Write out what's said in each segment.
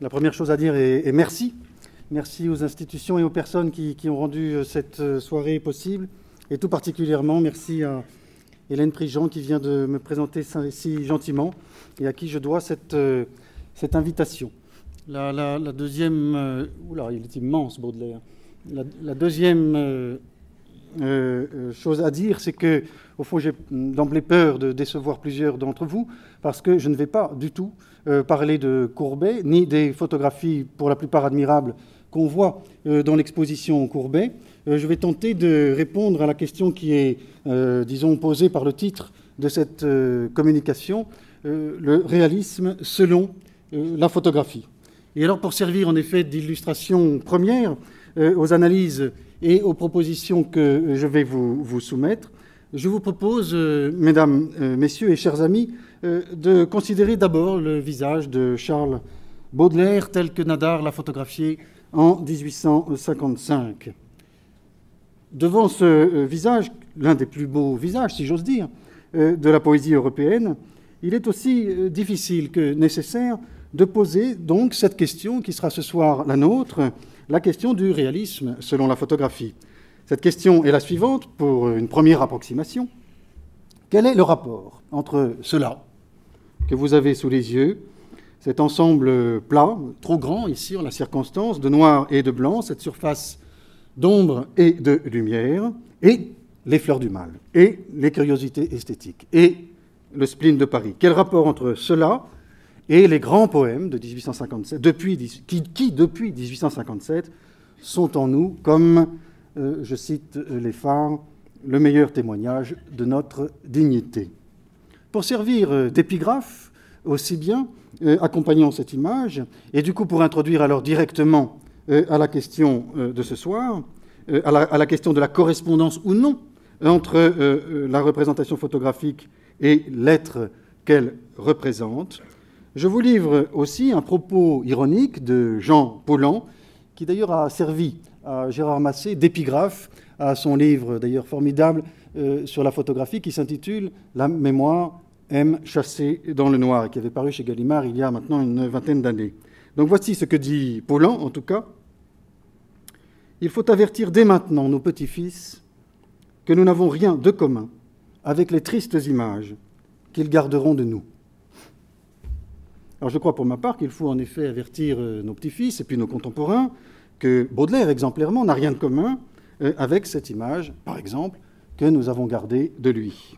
La première chose à dire est, merci. Merci aux institutions et aux personnes qui, ont rendu euh, cette euh, soirée possible. Et tout particulièrement, merci à Hélène Prigent qui vient de me présenter si gentiment et à qui je dois cette, euh, cette invitation. La, deuxième. oula, il est immense, Baudelaire. La, deuxième chose à dire, c'est que, au fond, j'ai d'emblée peur de décevoir plusieurs d'entre vous, parce que je ne vais pas du tout euh, parler de Courbet, ni des photographies pour la plupart admirables qu'on voit euh, dans l'exposition Courbet. Euh, je vais tenter de répondre à la question qui est, disons, posée par le titre de cette communication, le réalisme selon la photographie. Et alors, pour servir en effet d'illustration première aux analyses et aux propositions que je vais vous, soumettre, je vous propose, mesdames, messieurs et chers amis, de considérer d'abord le visage de Charles Baudelaire tel que Nadar l'a photographié en 1855. Devant ce euh, visage, l'un des plus beaux visages, si j'ose dire, euh, de la poésie européenne, il est aussi difficile que nécessaire de poser donc cette question qui sera ce soir la nôtre, la question du réalisme selon la photographie. Cette question est la suivante pour une première approximation. Quel est le rapport entre cela, que vous avez sous les yeux, cet ensemble plat, trop grand ici en la circonstance, de noir et de blanc, cette surface d'ombre et de lumière, et les fleurs du mal, et les curiosités esthétiques, et le spleen de Paris. Quel rapport entre cela et les grands poèmes de 1857, depuis, qui, depuis 1857 sont en nous, comme, euh, je cite les phares, le meilleur témoignage de notre dignité pour servir euh, d'épigraphe aussi bien, euh, accompagnant cette image, et du coup pour introduire alors directement euh, à la question de ce soir, à la, question de la correspondance ou non entre la représentation photographique et l'être qu'elle représente. Je vous livre aussi un propos ironique de Jean Paulan, qui d'ailleurs a servi à Gérard Massé d'épigraphe à son livre d'ailleurs formidable sur la photographie qui s'intitule La mémoire M chassé dans le noir, qui avait paru chez Gallimard il y a maintenant une vingtaine d'années. Donc voici ce que dit Paulan, en tout cas. Il faut avertir dès maintenant nos petits-fils que nous n'avons rien de commun avec les tristes images qu'ils garderont de nous. Alors je crois pour ma part qu'il faut en effet avertir euh, nos petits-fils et puis nos contemporains que Baudelaire, exemplairement, n'a rien de commun euh, avec cette image, par exemple, que nous avons gardée de lui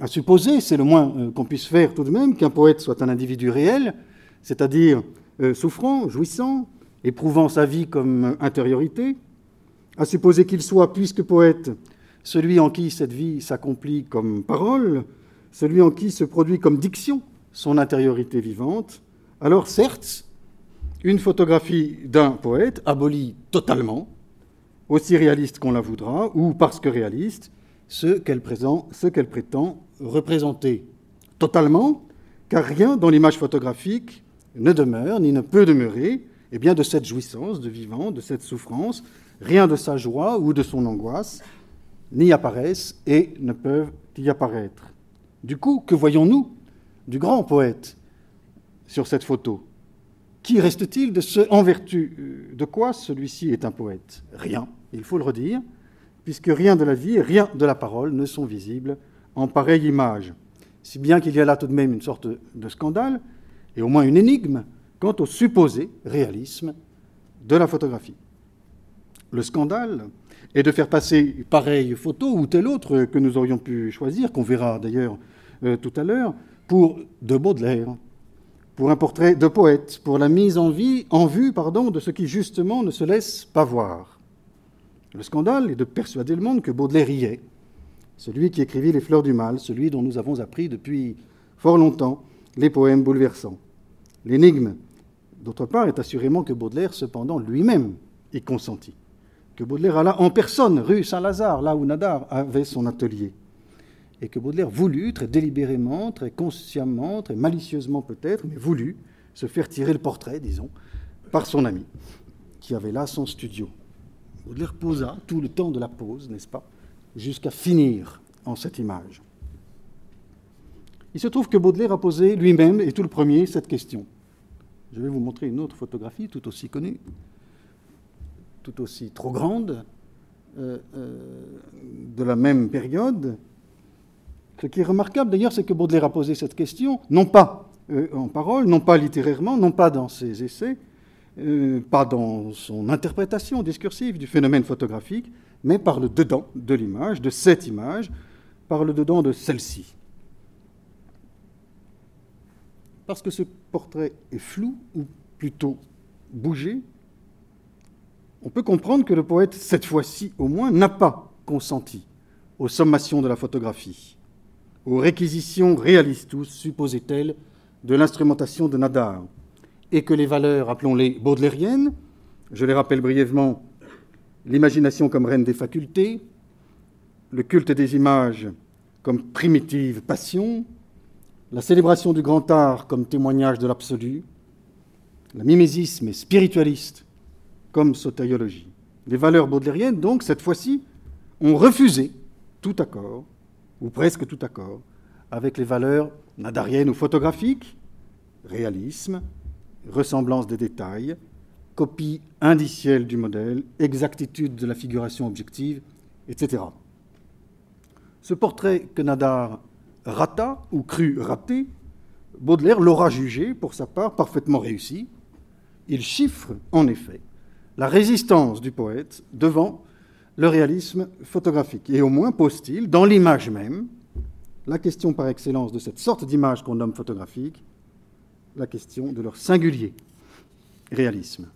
à supposer, c'est le moins euh, qu'on puisse faire tout de même, qu'un poète soit un individu réel, c'est-à-dire euh, souffrant, jouissant, éprouvant sa vie comme intériorité, à supposer qu'il soit, puisque poète, celui en qui cette vie s'accomplit comme parole, celui en qui se produit comme diction son intériorité vivante, alors certes, une photographie d'un poète abolit totalement, aussi réaliste qu'on la voudra, ou parce que réaliste, ce qu'elle prétend représenter totalement, car rien dans l'image photographique ne demeure, ni ne peut demeurer, et bien de cette jouissance de vivant, de cette souffrance, rien de sa joie ou de son angoisse n'y apparaissent et ne peuvent y apparaître. Du coup, que voyons-nous du grand poète sur cette photo? Qui reste-t-il de ce en vertu euh, de quoi celui-ci est un poète? Rien, il faut le redire, puisque rien de la vie rien de la parole ne sont visibles en pareille image. Si bien qu'il y a là tout de même une sorte de scandale, et au moins une énigme, quant au supposé réalisme de la photographie. Le scandale est de faire passer pareille photo ou telle autre que nous aurions pu choisir, qu'on verra d'ailleurs euh, tout à l'heure, pour de Baudelaire, pour un portrait de poète, pour la mise en, vie, en vue pardon, de ce qui justement ne se laisse pas voir. Le scandale est de persuader le monde que Baudelaire y est, celui qui écrivit Les Fleurs du Mal, celui dont nous avons appris depuis fort longtemps les poèmes bouleversants. L'énigme, d'autre part, est assurément que Baudelaire, cependant, lui-même y consentit. Que Baudelaire alla en personne rue Saint-Lazare, là où Nadar avait son atelier. Et que Baudelaire voulut, très délibérément, très consciemment, très malicieusement peut-être, mais voulut se faire tirer le portrait, disons, par son ami, qui avait là son studio. Baudelaire posa tout le temps de la pause, n'est-ce pas? Jusqu'à finir en cette image. Il se trouve que Baudelaire a posé lui-même, et tout le premier, cette question. Je vais vous montrer une autre photographie tout aussi connue, tout aussi trop grande, euh, euh, de la même période. Ce qui est remarquable d'ailleurs, c'est que Baudelaire a posé cette question, non pas euh, en parole, non pas littérairement, non pas dans ses essais, pas dans son interprétation discursive du phénomène photographique, mais par le dedans de l'image, de cette image, par le dedans de celle-ci. Parce que ce portrait est flou, ou plutôt bougé, on peut comprendre que le poète, cette fois-ci au moins, n'a pas consenti aux sommations de la photographie, aux réquisitions réalistes, supposait-elle, de l'instrumentation de Nadar, et que les valeurs, appelons-les baudelairiennes, je les rappelle brièvement, l'imagination comme reine des facultés, le culte des images comme primitive passion, la célébration du grand art comme témoignage de l'absolu, la mimésisme spiritualiste comme sotériologie. Les valeurs baudelairiennes, donc, cette fois-ci, ont refusé tout accord, ou presque tout accord, avec les valeurs nadariennes ou photographiques, réalisme, ressemblance des détails, copie indicielle du modèle, exactitude de la figuration objective, etc. Ce portrait que Nadar rata ou crut rater, Baudelaire l'aura jugé, pour sa part, parfaitement réussi. Il chiffre, en effet, la résistance du poète devant le réalisme photographique. Et au moins pose-t-il, dans l'image même, la question par excellence de cette sorte d'image qu'on nomme photographique, la question de leur singulier réalisme.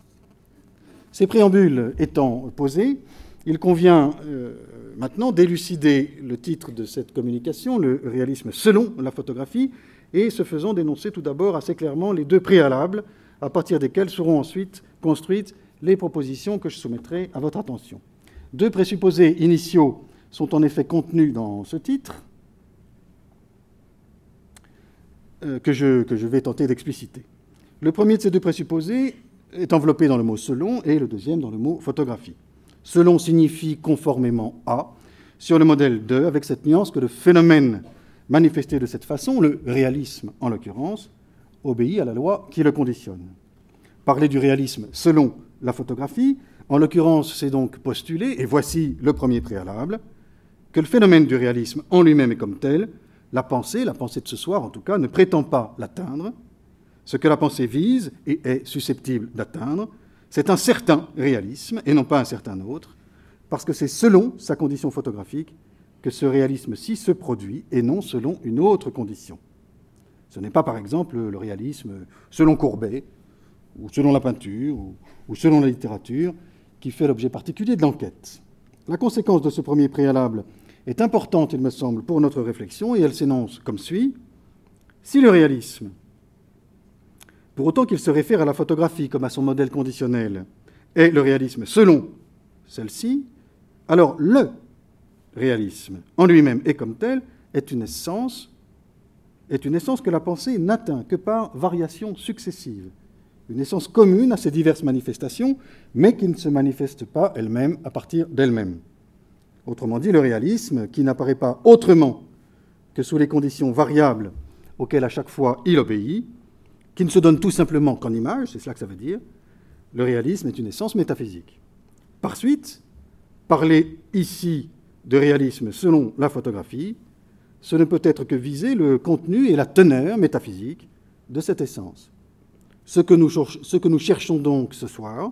Ces préambules étant posés, il convient euh, maintenant d'élucider le titre de cette communication, le réalisme selon la photographie, et ce faisant dénoncer tout d'abord assez clairement les deux préalables à partir desquels seront ensuite construites les propositions que je soumettrai à votre attention. Deux présupposés initiaux sont en effet contenus dans ce titre, euh, que, je, que je vais tenter d'expliciter. Le premier de ces deux présupposés est enveloppé dans le mot selon et le deuxième dans le mot photographie. Selon signifie conformément à, sur le modèle de, avec cette nuance que le phénomène manifesté de cette façon, le réalisme en l'occurrence, obéit à la loi qui le conditionne. Parler du réalisme selon la photographie, en l'occurrence, c'est donc postuler, et voici le premier préalable, que le phénomène du réalisme en lui-même est comme tel, la pensée, la pensée de ce soir en tout cas, ne prétend pas l'atteindre. Ce que la pensée vise et est susceptible d'atteindre, c'est un certain réalisme et non pas un certain autre, parce que c'est selon sa condition photographique que ce réalisme-ci se produit et non selon une autre condition. Ce n'est pas par exemple le réalisme selon Courbet, ou selon la peinture, ou, selon la littérature, qui fait l'objet particulier de l'enquête. La conséquence de ce premier préalable est importante, il me semble, pour notre réflexion, et elle s'énonce comme suit. Si le réalisme, pour autant qu'il se réfère à la photographie comme à son modèle conditionnel, est le réalisme selon celle-ci, alors le réalisme en lui-même et comme tel est une essence, est une essence que la pensée n'atteint que par variations successives une essence commune à ces diverses manifestations, mais qui ne se manifeste pas elle-même à partir d'elle-même. Autrement dit, le réalisme, qui n'apparaît pas autrement que sous les conditions variables auxquelles à chaque fois il obéit, qui ne se donne tout simplement qu'en image, c'est cela que ça veut dire, le réalisme est une essence métaphysique. Par suite, parler ici de réalisme selon la photographie, ce ne peut être que viser le contenu et la teneur métaphysique de cette essence. Ce que, nous, ce que nous cherchons donc ce soir,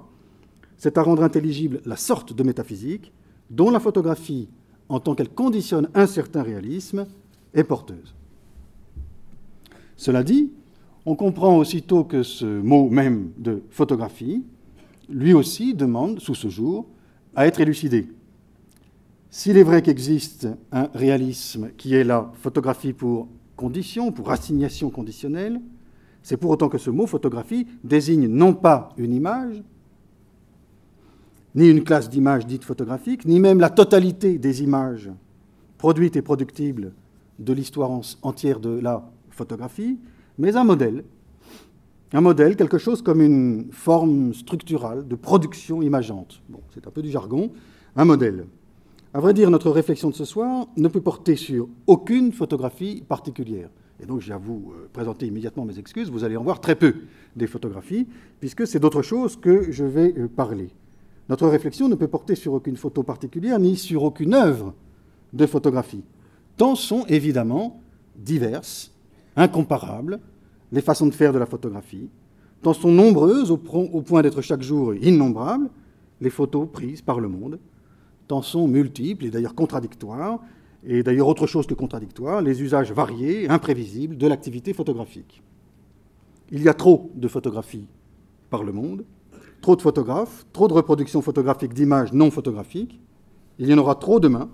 c'est à rendre intelligible la sorte de métaphysique dont la photographie, en tant qu'elle conditionne un certain réalisme, est porteuse. Cela dit, on comprend aussitôt que ce mot même de photographie, lui aussi, demande, sous ce jour, à être élucidé. S'il est vrai qu'existe un réalisme qui est la photographie pour condition, pour assignation conditionnelle, c'est pour autant que ce mot photographie désigne non pas une image, ni une classe d'images dites photographiques, ni même la totalité des images produites et productibles de l'histoire entière de la photographie, mais un modèle. Un modèle, quelque chose comme une forme structurale de production imageante. Bon, c'est un peu du jargon, un modèle. À vrai dire, notre réflexion de ce soir ne peut porter sur aucune photographie particulière et donc j'ai à vous euh, présenter immédiatement mes excuses, vous allez en voir très peu des photographies, puisque c'est d'autre chose que je vais euh, parler. Notre réflexion ne peut porter sur aucune photo particulière, ni sur aucune œuvre de photographie, tant sont évidemment diverses, incomparables, les façons de faire de la photographie, tant sont nombreuses au point d'être chaque jour innombrables les photos prises par le monde, tant sont multiples et d'ailleurs contradictoires, et d'ailleurs autre chose que contradictoire, les usages variés, imprévisibles de l'activité photographique. Il y a trop de photographies par le monde, trop de photographes, trop de reproductions photographiques d'images non photographiques, il y en aura trop demain,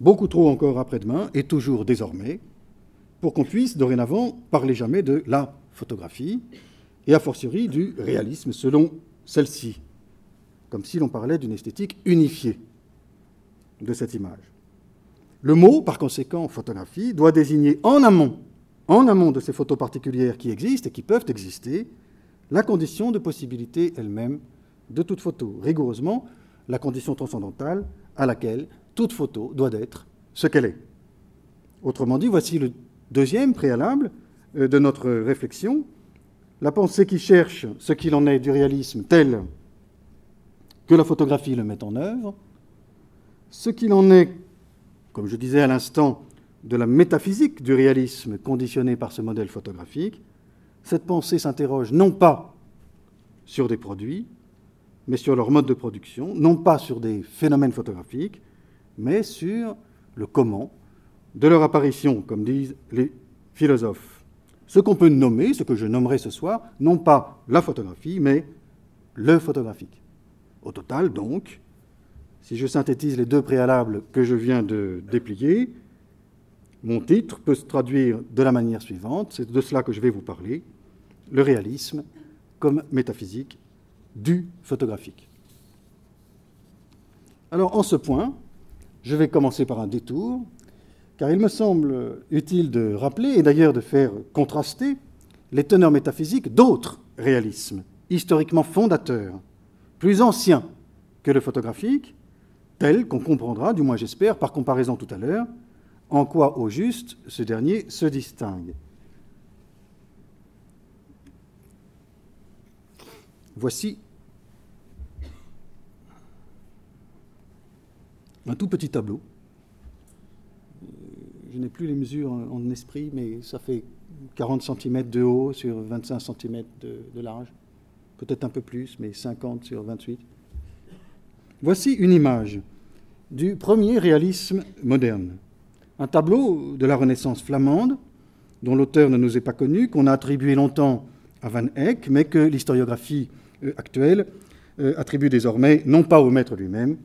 beaucoup trop encore après-demain, et toujours désormais, pour qu'on puisse dorénavant parler jamais de la photographie, et a fortiori du réalisme selon celle-ci, comme si l'on parlait d'une esthétique unifiée de cette image. Le mot, par conséquent, photographie, doit désigner en amont, en amont de ces photos particulières qui existent et qui peuvent exister, la condition de possibilité elle-même de toute photo, rigoureusement la condition transcendantale à laquelle toute photo doit être ce qu'elle est. Autrement dit, voici le deuxième préalable euh, de notre réflexion, la pensée qui cherche ce qu'il en est du réalisme tel que la photographie le met en œuvre, ce qu'il en est comme je disais à l'instant, de la métaphysique du réalisme conditionné par ce modèle photographique, cette pensée s'interroge non pas sur des produits, mais sur leur mode de production, non pas sur des phénomènes photographiques, mais sur le comment de leur apparition, comme disent les philosophes. Ce qu'on peut nommer, ce que je nommerai ce soir, non pas la photographie, mais le photographique. Au total, donc, si je synthétise les deux préalables que je viens de déplier, mon titre peut se traduire de la manière suivante, c'est de cela que je vais vous parler, le réalisme comme métaphysique du photographique. Alors en ce point, je vais commencer par un détour, car il me semble utile de rappeler, et d'ailleurs de faire contraster, les teneurs métaphysiques d'autres réalismes, historiquement fondateurs, plus anciens que le photographique, tel qu'on comprendra, du moins j'espère, par comparaison tout à l'heure, en quoi au juste ce dernier se distingue. Voici un tout petit tableau. Je n'ai plus les mesures en esprit, mais ça fait 40 cm de haut sur 25 cm de, de large. Peut-être un peu plus, mais 50 sur 28. Voici une image du premier réalisme moderne. Un tableau de la Renaissance flamande, dont l'auteur ne nous est pas connu, qu'on a attribué longtemps à Van Eyck, mais que l'historiographie euh, actuelle euh, attribue désormais non pas au maître lui-même,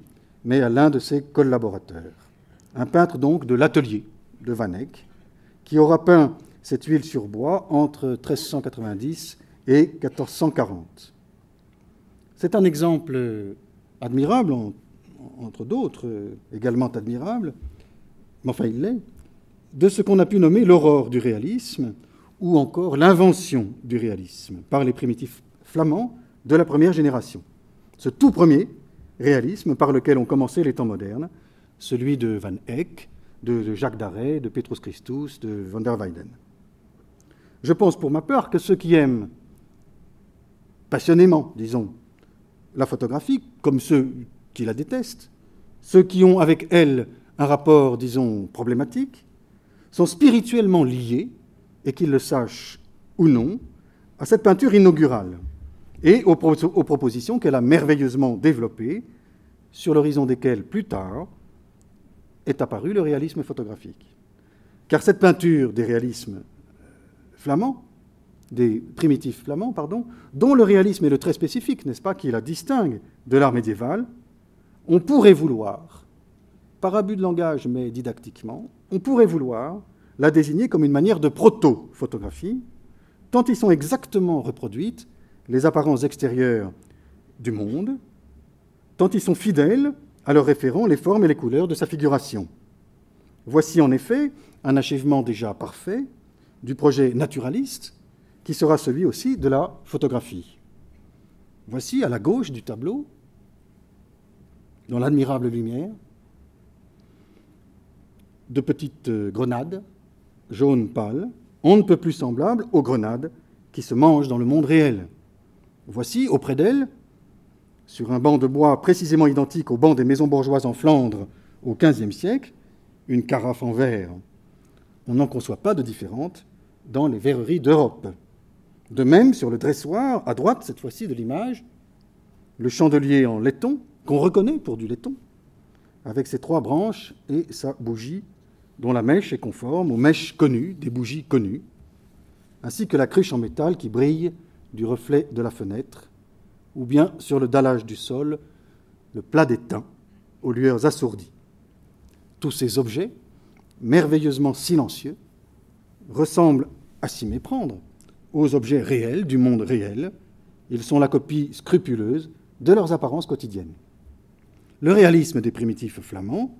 mais à l'un de ses collaborateurs. Un peintre donc de l'atelier de Van Eyck, qui aura peint cette huile sur bois entre 1390 et 1440. C'est un exemple admirable, entre d'autres également admirables, mais enfin il l'est, de ce qu'on a pu nommer l'aurore du réalisme ou encore l'invention du réalisme par les primitifs flamands de la première génération. Ce tout premier réalisme par lequel ont commencé les temps modernes, celui de Van Eyck, de, Jacques Darret, de Petrus Christus, de van der Weyden. Je pense pour ma part que ceux qui aiment passionnément, disons, la photographie, comme ceux qui la détestent, ceux qui ont avec elle un rapport, disons, problématique, sont spirituellement liés, et qu'ils le sachent ou non, à cette peinture inaugurale et aux, aux propositions qu'elle a merveilleusement développées, sur l'horizon desquelles, plus tard, est apparu le réalisme photographique. Car cette peinture des réalismes flamands, des primitifs flamands, pardon, dont le réalisme est le trait spécifique, n'est-ce pas, qui la distingue de l'art médiéval, on pourrait vouloir, par abus de langage mais didactiquement, on pourrait vouloir la désigner comme une manière de proto-photographie, tant ils sont exactement reproduites les apparences extérieures du monde, tant ils sont fidèles à leur référent les formes et les couleurs de sa figuration. Voici en effet un achèvement déjà parfait du projet naturaliste qui sera celui aussi de la photographie. Voici à la gauche du tableau dans l'admirable lumière, de petites euh, grenades jaunes pâles, on ne peut plus semblable aux grenades qui se mangent dans le monde réel. Voici, auprès d'elle, sur un banc de bois précisément identique au banc des maisons bourgeoises en Flandre au XVe siècle, une carafe en verre. On n'en conçoit pas de différente dans les verreries d'Europe. De même, sur le dressoir, à droite cette fois-ci de l'image, le chandelier en laiton, qu'on reconnaît pour du laiton, avec ses trois branches et sa bougie, dont la mèche est conforme aux mèches connues, des bougies connues, ainsi que la cruche en métal qui brille du reflet de la fenêtre, ou bien sur le dallage du sol, le plat d'étain aux lueurs assourdies. Tous ces objets, merveilleusement silencieux, ressemblent à s'y méprendre aux objets réels du monde réel. Ils sont la copie scrupuleuse de leurs apparences quotidiennes. Le réalisme des primitifs flamands,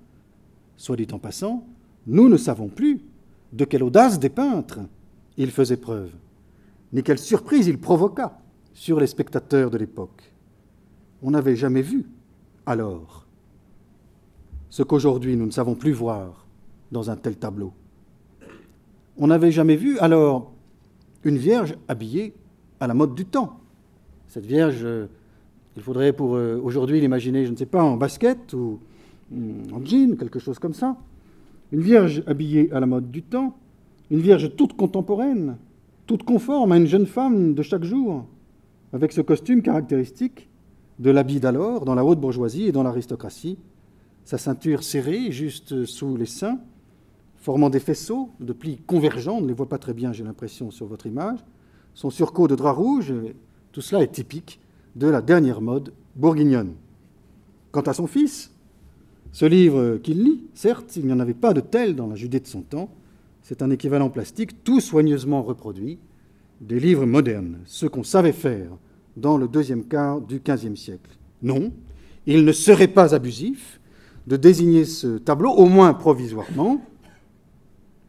soit dit en passant, nous ne savons plus de quelle audace des peintres il faisait preuve, ni quelle surprise il provoqua sur les spectateurs de l'époque. On n'avait jamais vu, alors, ce qu'aujourd'hui nous ne savons plus voir dans un tel tableau. On n'avait jamais vu, alors, une vierge habillée à la mode du temps. Cette vierge, euh, il faudrait pour euh, aujourd'hui l'imaginer, je ne sais pas, en basket ou mm, en jean, quelque chose comme ça. Une vierge habillée à la mode du temps, une vierge toute contemporaine, toute conforme à une jeune femme de chaque jour, avec ce costume caractéristique de l'habit d'alors dans la haute bourgeoisie et dans l'aristocratie, sa ceinture serrée juste sous les seins, formant des faisceaux de plis convergents, on ne les voit pas très bien, j'ai l'impression, sur votre image, son surcot de drap rouge, tout cela est typique de la dernière mode bourguignonne. Quant à son fils, ce livre qu'il lit, certes, il n'y en avait pas de tel dans la Judée de son temps, c'est un équivalent plastique tout soigneusement reproduit des livres modernes, ce qu'on savait faire dans le deuxième quart du XVe siècle. Non, il ne serait pas abusif de désigner ce tableau, au moins provisoirement,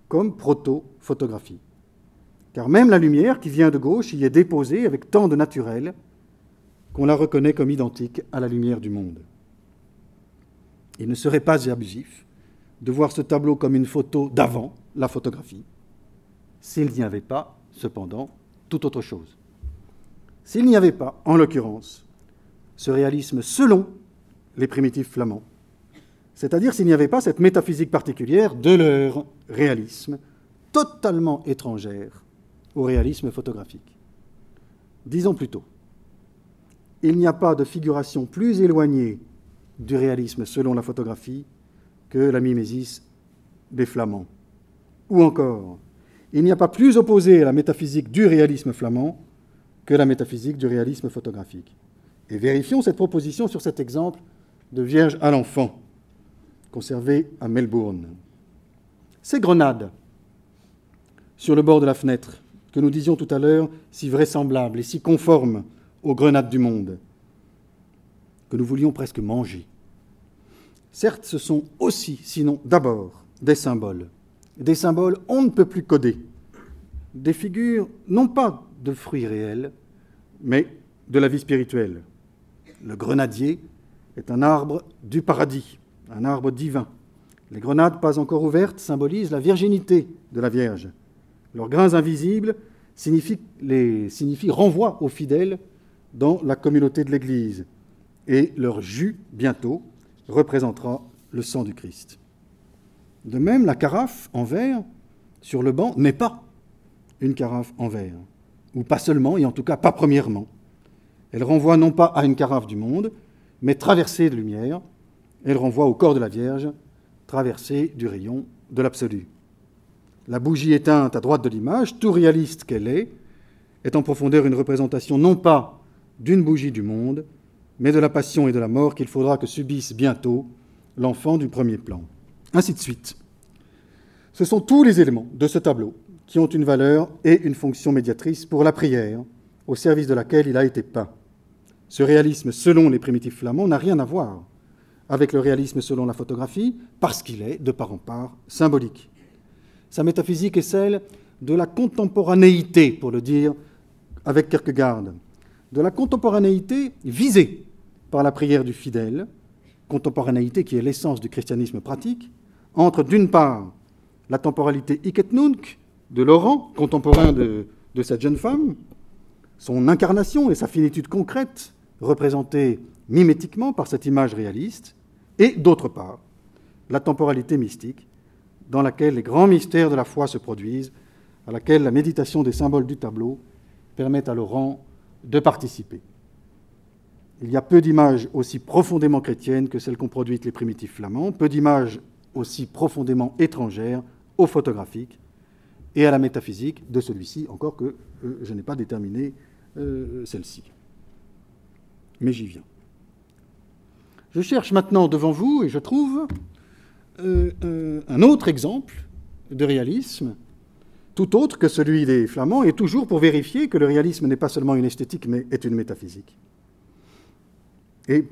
comme proto-photographie. Car même la lumière qui vient de gauche y est déposée avec tant de naturel qu'on la reconnaît comme identique à la lumière du monde. Il ne serait pas abusif de voir ce tableau comme une photo d'avant la photographie, s'il n'y avait pas, cependant, tout autre chose. S'il n'y avait pas, en l'occurrence, ce réalisme selon les primitifs flamands, c'est-à-dire s'il n'y avait pas cette métaphysique particulière de leur réalisme, totalement étrangère au réalisme photographique. Disons plutôt, il n'y a pas de figuration plus éloignée du réalisme selon la photographie que la mimésis des Flamands. Ou encore, il n'y a pas plus opposé à la métaphysique du réalisme flamand que la métaphysique du réalisme photographique. Et vérifions cette proposition sur cet exemple de Vierge à l'enfant, conservé à Melbourne. Ces grenades sur le bord de la fenêtre, que nous disions tout à l'heure si vraisemblables et si conformes aux grenades du monde, que nous voulions presque manger. Certes, ce sont aussi, sinon d'abord, des symboles des symboles on ne peut plus coder, des figures non pas de fruits réels, mais de la vie spirituelle. Le grenadier est un arbre du paradis, un arbre divin. Les grenades pas encore ouvertes symbolisent la virginité de la Vierge. Leurs grains invisibles signifient, renvoi aux fidèles dans la communauté de l'Église. Et leur jus, bientôt, représentera le sang du Christ. De même, la carafe en verre sur le banc n'est pas une carafe en verre, ou pas seulement, et en tout cas pas premièrement. Elle renvoie non pas à une carafe du monde, mais traversée de lumière, elle renvoie au corps de la Vierge, traversée du rayon de l'absolu. La bougie éteinte à droite de l'image, tout réaliste qu'elle est, est en profondeur une représentation non pas d'une bougie du monde, mais de la passion et de la mort qu'il faudra que subisse bientôt l'enfant du premier plan ainsi de suite. Ce sont tous les éléments de ce tableau qui ont une valeur et une fonction médiatrice pour la prière, au service de laquelle il a été peint. Ce réalisme, selon les primitifs flamands, n'a rien à voir avec le réalisme selon la photographie, parce qu'il est, de part en part, symbolique. Sa métaphysique est celle de la contemporanéité, pour le dire avec Kierkegaard, de la contemporanéité visée par la prière du fidèle, contemporanéité qui est l'essence du christianisme pratique, entre d'une part la temporalité iketnunk, de Laurent, contemporain de, de cette jeune femme, son incarnation et sa finitude concrète, représentée mimétiquement par cette image réaliste, et d'autre part, la temporalité mystique, dans laquelle les grands mystères de la foi se produisent, à laquelle la méditation des symboles du tableau permet à Laurent de participer. Il y a peu d'images aussi profondément chrétiennes que celles qu'ont produites les primitifs flamands, peu d'images aussi profondément étrangères au photographique et à la métaphysique de celui-ci, encore que euh, je n'ai pas déterminé euh, celle-ci. Mais j'y viens. Je cherche maintenant devant vous, et je trouve euh, un autre exemple de réalisme, tout autre que celui des Flamands, et toujours pour vérifier que le réalisme n'est pas seulement une esthétique, mais est une métaphysique. Et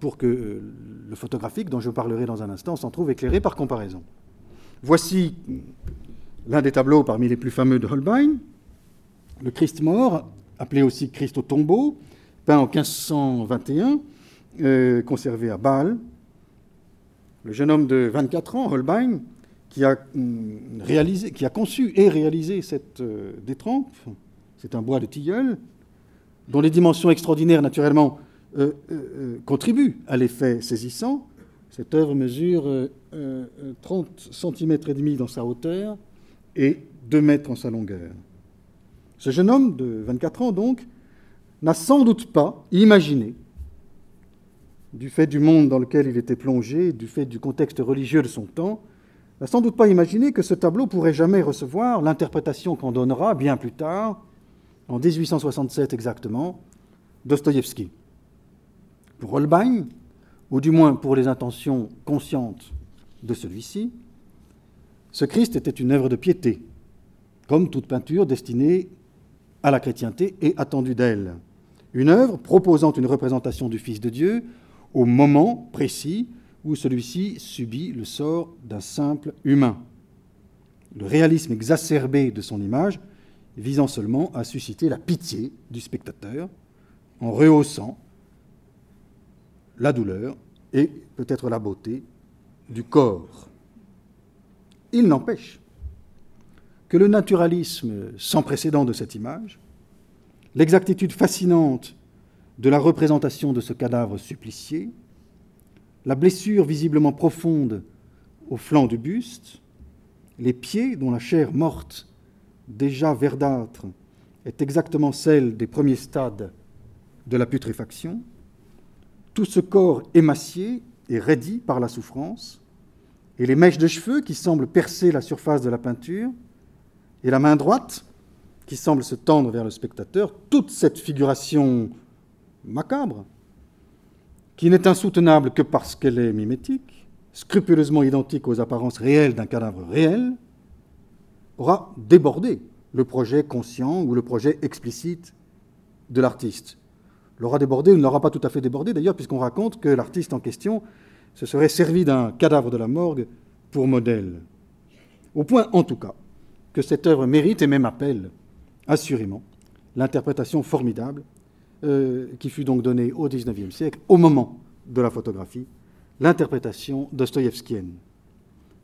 pour que le photographique, dont je parlerai dans un instant, s'en trouve éclairé par comparaison. Voici l'un des tableaux parmi les plus fameux de Holbein, le Christ mort, appelé aussi Christ au tombeau, peint en 1521, euh, conservé à Bâle. Le jeune homme de 24 ans, Holbein, qui a, réalisé, qui a conçu et réalisé cette euh, détrempe, c'est un bois de tilleul, dont les dimensions extraordinaires, naturellement, euh, contribuent à l'effet saisissant. Cette œuvre mesure 30 cm et demi dans sa hauteur et 2 mètres en sa longueur. Ce jeune homme de 24 ans, donc, n'a sans doute pas imaginé, du fait du monde dans lequel il était plongé, du fait du contexte religieux de son temps, n'a sans doute pas imaginé que ce tableau pourrait jamais recevoir l'interprétation qu'en donnera bien plus tard, en 1867 exactement, Dostoïevski. Pour Holbein, ou du moins pour les intentions conscientes de celui-ci, ce Christ était une œuvre de piété, comme toute peinture destinée à la chrétienté et attendue d'elle. Une œuvre proposant une représentation du Fils de Dieu au moment précis où celui-ci subit le sort d'un simple humain. Le réalisme exacerbé de son image visant seulement à susciter la pitié du spectateur en rehaussant la douleur et peut-être la beauté du corps. Il n'empêche que le naturalisme sans précédent de cette image, l'exactitude fascinante de la représentation de ce cadavre supplicié, la blessure visiblement profonde au flanc du buste, les pieds dont la chair morte, déjà verdâtre, est exactement celle des premiers stades de la putréfaction, tout ce corps émacié et raidi par la souffrance, et les mèches de cheveux qui semblent percer la surface de la peinture, et la main droite qui semble se tendre vers le spectateur, toute cette figuration macabre, qui n'est insoutenable que parce qu'elle est mimétique, scrupuleusement identique aux apparences réelles d'un cadavre réel, aura débordé le projet conscient ou le projet explicite de l'artiste. L'aura débordé ou ne l'aura pas tout à fait débordé d'ailleurs, puisqu'on raconte que l'artiste en question se serait servi d'un cadavre de la morgue pour modèle. Au point, en tout cas, que cette œuvre mérite et même appelle, assurément, l'interprétation formidable euh, qui fut donc donnée au XIXe siècle, au moment de la photographie, l'interprétation dostoïevskienne.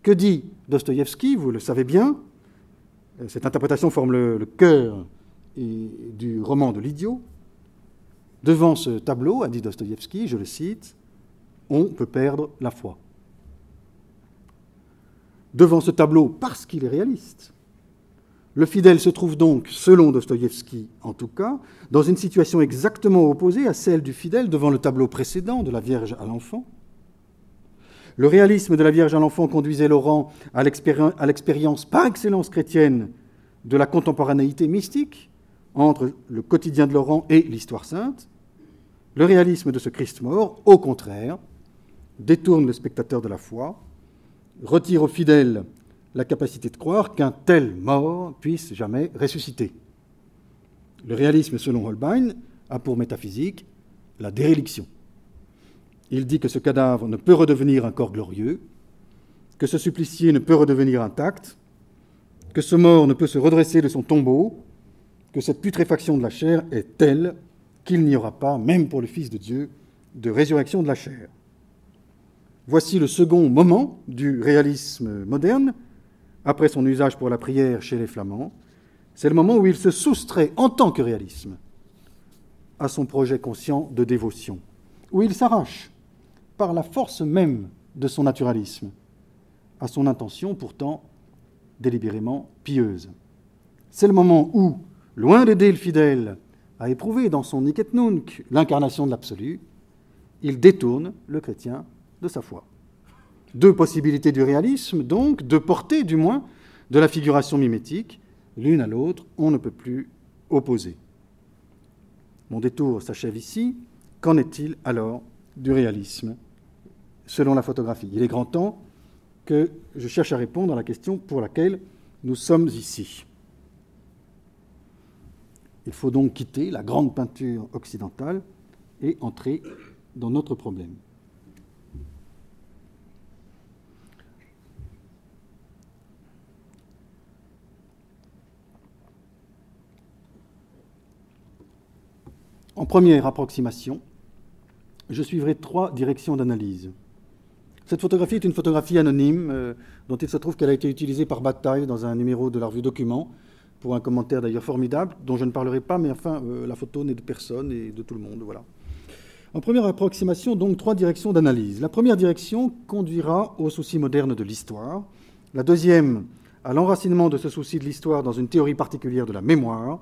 Que dit Dostoïevski? Vous le savez bien. Euh, cette interprétation forme le, le cœur du roman de l'idiot. Devant ce tableau, a dit Dostoïevski, je le cite, on peut perdre la foi. Devant ce tableau, parce qu'il est réaliste, le fidèle se trouve donc, selon Dostoïevski en tout cas, dans une situation exactement opposée à celle du fidèle devant le tableau précédent de la Vierge à l'enfant. Le réalisme de la Vierge à l'enfant conduisait Laurent à l'expérience par excellence chrétienne de la contemporanéité mystique entre le quotidien de Laurent et l'histoire sainte. Le réalisme de ce Christ mort, au contraire, détourne le spectateur de la foi, retire au fidèle la capacité de croire qu'un tel mort puisse jamais ressusciter. Le réalisme, selon Holbein, a pour métaphysique la déréliction. Il dit que ce cadavre ne peut redevenir un corps glorieux, que ce supplicié ne peut redevenir intact, que ce mort ne peut se redresser de son tombeau, que cette putréfaction de la chair est telle qu'il n'y aura pas, même pour le Fils de Dieu, de résurrection de la chair. Voici le second moment du réalisme moderne, après son usage pour la prière chez les Flamands, c'est le moment où il se soustrait en tant que réalisme à son projet conscient de dévotion, où il s'arrache, par la force même de son naturalisme, à son intention pourtant délibérément pieuse. C'est le moment où, loin d'aider le fidèle à éprouver dans son Niket Nunc l'incarnation de l'absolu, il détourne le chrétien de sa foi. Deux possibilités du réalisme, donc, deux portées du moins de la figuration mimétique, l'une à l'autre, on ne peut plus opposer. Mon détour s'achève ici. Qu'en est-il alors du réalisme selon la photographie? Il est grand temps que je cherche à répondre à la question pour laquelle nous sommes ici. Il faut donc quitter la grande peinture occidentale et entrer dans notre problème. En première approximation, je suivrai trois directions d'analyse. Cette photographie est une photographie anonyme euh, dont il se trouve qu'elle a été utilisée par Bataille dans un numéro de la revue Document, pour un commentaire d'ailleurs formidable, dont je ne parlerai pas, mais enfin, euh, la photo n'est de personne et de tout le monde. Voilà. En première approximation, donc, trois directions d'analyse. La première direction conduira au souci moderne de l'histoire. La deuxième, à l'enracinement de ce souci de l'histoire dans une théorie particulière de la mémoire.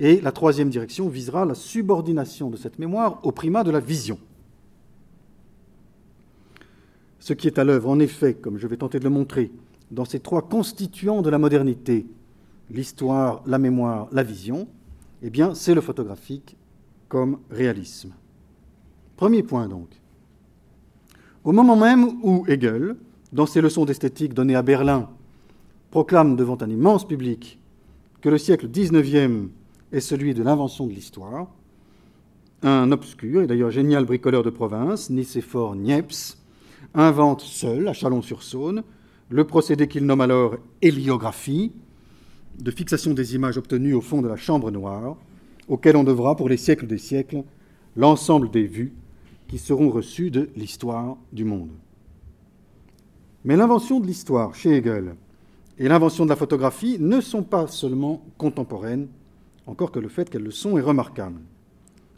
Et la troisième direction visera la subordination de cette mémoire au primat de la vision. Ce qui est à l'œuvre, en effet, comme je vais tenter de le montrer, dans ces trois constituants de la modernité, l'histoire, la mémoire, la vision, eh bien, c'est le photographique comme réalisme. Premier point donc. Au moment même où Hegel, dans ses leçons d'esthétique données à Berlin, proclame devant un immense public que le siècle XIXe est celui de l'invention de l'histoire, un obscur et d'ailleurs génial bricoleur de province, Nicéphore Niepce, invente seul, à Chalon-sur-Saône, le procédé qu'il nomme alors héliographie, de fixation des images obtenues au fond de la chambre noire, auquel on devra, pour les siècles des siècles, l'ensemble des vues qui seront reçues de l'histoire du monde. Mais l'invention de l'histoire chez Hegel et l'invention de la photographie ne sont pas seulement contemporaines, encore que le fait qu'elles le sont est remarquable.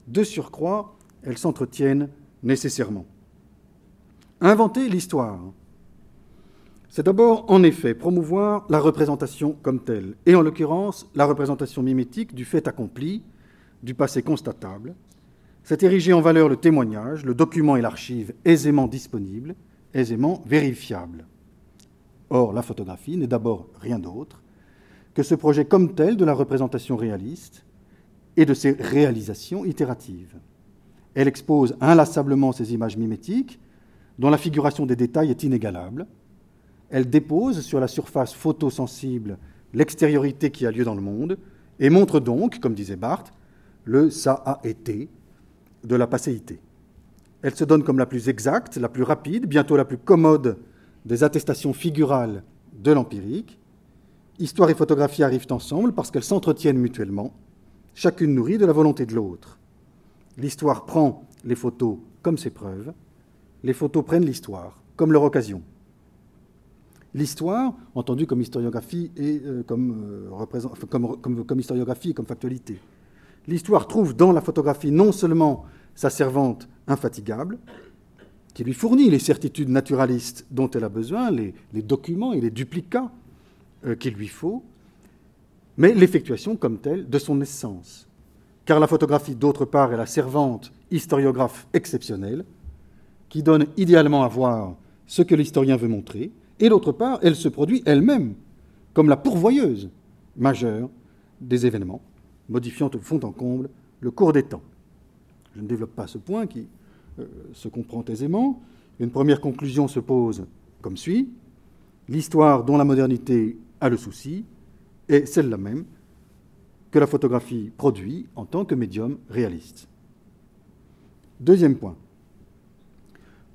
De surcroît, elles s'entretiennent nécessairement. Inventer l'histoire, c'est d'abord, en effet, promouvoir la représentation comme telle, et en l'occurrence la représentation mimétique du fait accompli, du passé constatable. C'est ériger en valeur le témoignage, le document et l'archive aisément disponibles, aisément vérifiables. Or, la photographie n'est d'abord rien d'autre que ce projet comme tel de la représentation réaliste et de ses réalisations itératives. Elle expose inlassablement ces images mimétiques, dont la figuration des détails est inégalable. Elle dépose sur la surface photosensible l'extériorité qui a lieu dans le monde et montre donc, comme disait Barthes, le ça a été de la passéité. Elle se donne comme la plus exacte, la plus rapide, bientôt la plus commode des attestations figurales de l'empirique. Histoire et photographie arrivent ensemble parce qu'elles s'entretiennent mutuellement, chacune nourrie de la volonté de l'autre. L'histoire prend les photos comme ses preuves, les photos prennent l'histoire comme leur occasion. L'histoire, entendue comme historiographie et euh, comme, comme, historiographie comme factualité. L'histoire trouve dans la photographie non seulement sa servante infatigable, qui lui fournit les certitudes naturalistes dont elle a besoin, les, documents et les duplicats euh, qu'il lui faut, mais l'effectuation comme telle de son essence. Car la photographie, d'autre part, est la servante historiographe exceptionnelle, qui donne idéalement à voir ce que l'historien veut montrer, et d'autre part, elle se produit elle-même comme la pourvoyeuse majeure des événements, modifiant au fond en comble le cours des temps. Je ne développe pas ce point qui euh, se comprend aisément. Une première conclusion se pose comme suit. L'histoire dont la modernité a le souci est celle-là même que la photographie produit en tant que médium réaliste. Deuxième point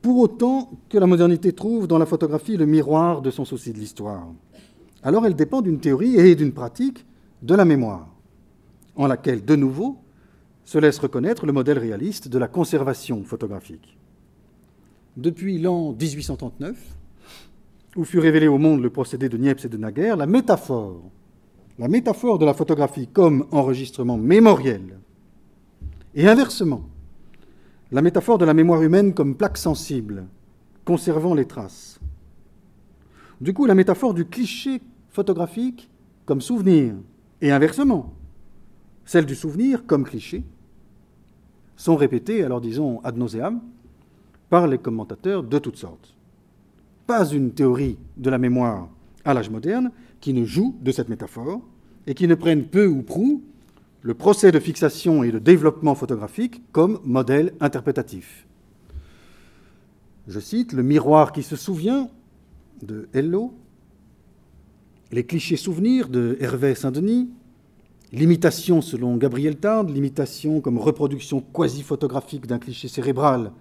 pour autant que la modernité trouve dans la photographie le miroir de son souci de l'histoire. Alors elle dépend d'une théorie et d'une pratique de la mémoire, en laquelle, de nouveau, se laisse reconnaître le modèle réaliste de la conservation photographique. Depuis l'an 1839, où fut révélé au monde le procédé de Niepce et de Naguère, la métaphore, la métaphore de la photographie comme enregistrement mémoriel, et inversement, la métaphore de la mémoire humaine comme plaque sensible, conservant les traces. Du coup, la métaphore du cliché photographique comme souvenir, et inversement, celle du souvenir comme cliché, sont répétées, alors disons ad nauseam, par les commentateurs de toutes sortes. Pas une théorie de la mémoire à l'âge moderne qui ne joue de cette métaphore et qui ne prenne peu ou prou le procès de fixation et de développement photographique comme modèle interprétatif. Je cite Le miroir qui se souvient de Hello, Les clichés souvenirs de Hervé Saint-Denis, L'imitation selon Gabriel Tard, l'imitation comme reproduction quasi-photographique d'un cliché cérébral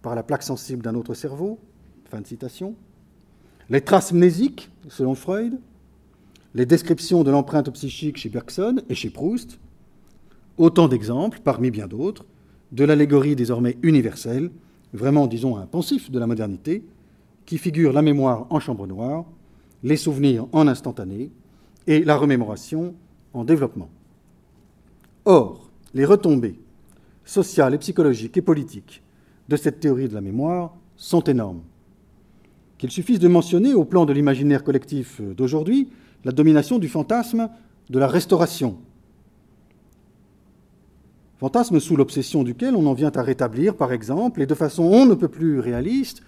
par la plaque sensible d'un autre cerveau. Les traces mnésiques, selon Freud. Les descriptions de l'empreinte psychique chez Bergson et chez Proust. Autant d'exemples, parmi bien d'autres, de l'allégorie désormais universelle, vraiment, disons, un pensif de la modernité, qui figure la mémoire en chambre noire, les souvenirs en instantané et la remémoration en développement. Or, les retombées sociales psychologiques et politiques de cette théorie de la mémoire sont énormes. Qu'il suffise de mentionner au plan de l'imaginaire collectif d'aujourd'hui la domination du fantasme de la restauration. Fantasme sous l'obsession duquel on en vient à rétablir, par exemple, et de façon on ne peut plus réaliste,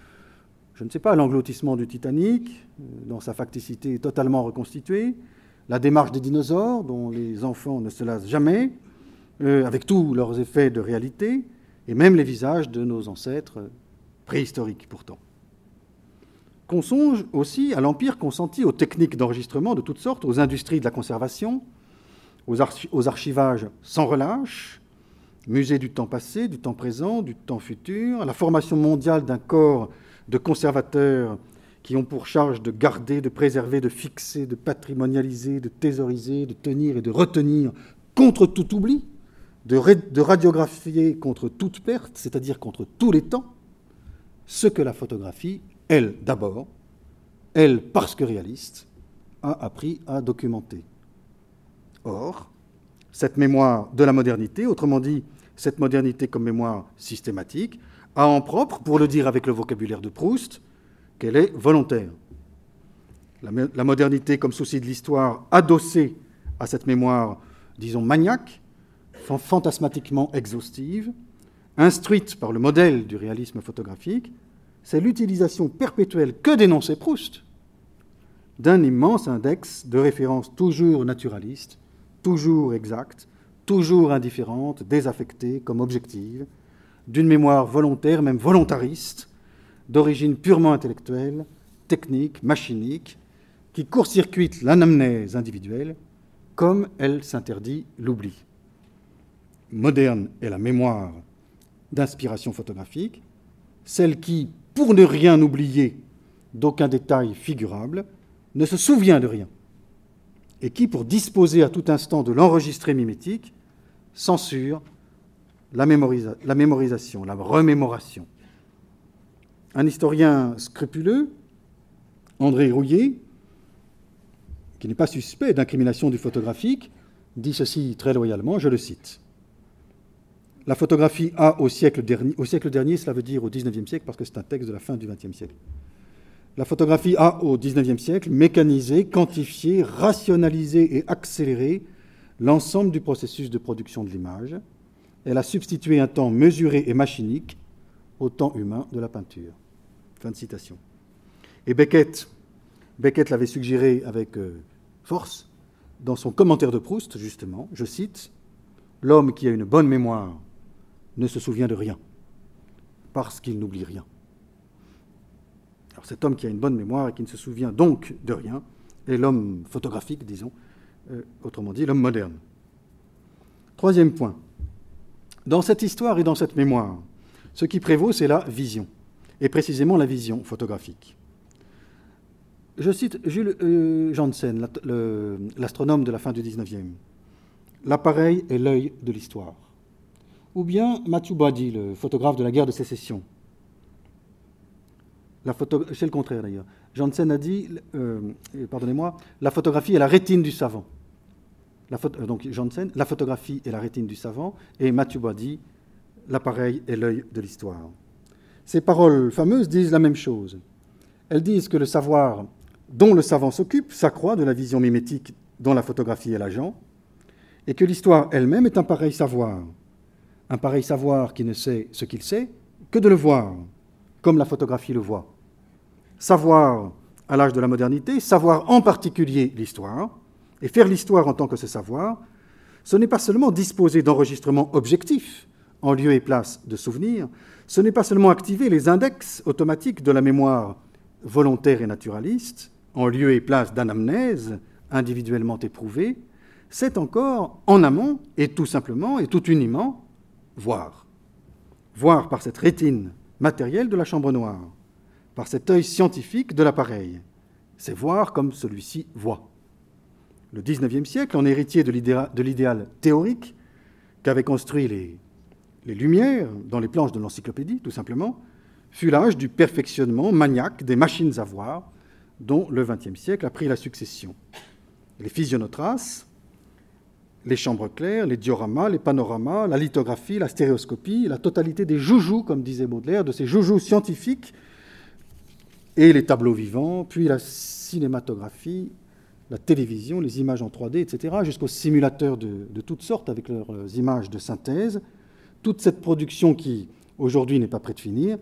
je ne sais pas, l'engloutissement du Titanic, euh, dans sa facticité totalement reconstituée, la démarche des dinosaures, dont les enfants ne se lassent jamais, euh, avec tous leurs effets de réalité, et même les visages de nos ancêtres préhistoriques pourtant. Qu'on songe aussi à l'empire consenti aux techniques d'enregistrement de toutes sortes, aux industries de la conservation, aux, aux archivages sans relâche, musées du temps passé, du temps présent, du temps futur, la formation mondiale d'un corps de conservateurs qui ont pour charge de garder, de préserver, de fixer, de patrimonialiser, de thésauriser, de tenir et de retenir contre tout oubli, de, radiographier contre toute perte, c'est-à-dire contre tous les temps, ce que la photographie, elle d'abord, elle parce que réaliste, a appris à documenter. Or, cette mémoire de la modernité, autrement dit, cette modernité comme mémoire systématique, a en propre, pour le dire avec le vocabulaire de Proust, qu'elle est volontaire. La, modernité comme souci de l'histoire adossée à cette mémoire, disons, maniaque, fantasmatiquement exhaustive, instruite par le modèle du réalisme photographique, c'est l'utilisation perpétuelle que dénonçait Proust d'un immense index de références toujours naturalistes, toujours exactes, toujours indifférentes, désaffectées comme objectives, d'une mémoire volontaire, même volontariste, d'origine purement intellectuelle, technique, machinique, qui court-circuite l'anamnèse individuelle comme elle s'interdit l'oubli. Moderne est la mémoire d'inspiration photographique, celle qui, pour ne rien oublier d'aucun détail figurable, ne se souvient de rien, et qui, pour disposer à tout instant de l'enregistré mimétique, censure la, mémorisation, la remémoration. Un historien scrupuleux, André Rouillet, qui n'est pas suspect d'incrimination du photographique, dit ceci très loyalement, je le cite. La photographie a au siècle, dernier, au siècle dernier, cela veut dire au XIXe siècle, parce que c'est un texte de la fin du XXe siècle. La photographie a au XIXe siècle mécanisé, quantifié, rationalisé et accéléré l'ensemble du processus de production de l'image. Elle a substitué un temps mesuré et machinique au temps humain de la peinture. Fin de citation. Et Beckett, Beckett l'avait suggéré avec euh, force dans son commentaire de Proust, justement, je cite, L'homme qui a une bonne mémoire ne se souvient de rien, parce qu'il n'oublie rien. Alors cet homme qui a une bonne mémoire et qui ne se souvient donc de rien est l'homme photographique, disons, autrement dit l'homme moderne. Troisième point. Dans cette histoire et dans cette mémoire, ce qui prévaut, c'est la vision, et précisément la vision photographique. Je cite Jules euh, Janssen, l'astronome de la fin du XIXe. L'appareil est l'œil de l'histoire ou bien Matthew Body, le photographe de la guerre de sécession. C'est le contraire d'ailleurs. Janssen a dit, euh, pardonnez-moi, la photographie est la rétine du savant. La euh, donc Janssen, la photographie est la rétine du savant, et Mathieu dit, l'appareil est l'œil de l'histoire. Ces paroles fameuses disent la même chose. Elles disent que le savoir dont le savant s'occupe s'accroît de la vision mimétique dont la photographie est l'agent, et que l'histoire elle-même est un pareil savoir, un pareil savoir qui ne sait ce qu'il sait que de le voir, comme la photographie le voit. Savoir à l'âge de la modernité, savoir en particulier l'histoire, et faire l'histoire en tant que ce savoir, ce n'est pas seulement disposer d'enregistrements objectifs en lieu et place de souvenirs, ce n'est pas seulement activer les index automatiques de la mémoire volontaire et naturaliste, en lieu et place d'anamnèse individuellement éprouvée, c'est encore en amont et tout simplement et tout uniment voir. Voir par cette rétine matérielle de la chambre noire, par cet œil scientifique de l'appareil. C'est voir comme celui-ci voit. Le XIXe siècle, en héritier de l'idéal théorique qu'avaient construit les, Lumières dans les planches de l'encyclopédie, tout simplement, fut l'âge du perfectionnement maniaque des machines à voir, dont le XXe siècle a pris la succession. Les physionotraces, les chambres claires, les dioramas, les panoramas, la lithographie, la stéréoscopie, la totalité des joujoux, comme disait Baudelaire, de ces joujoux scientifiques, et les tableaux vivants, puis la cinématographie, la télévision, les images en 3D, etc., jusqu'aux simulateurs de, toutes sortes avec leurs images de synthèse. Toute cette production qui, aujourd'hui, n'est pas près de finir,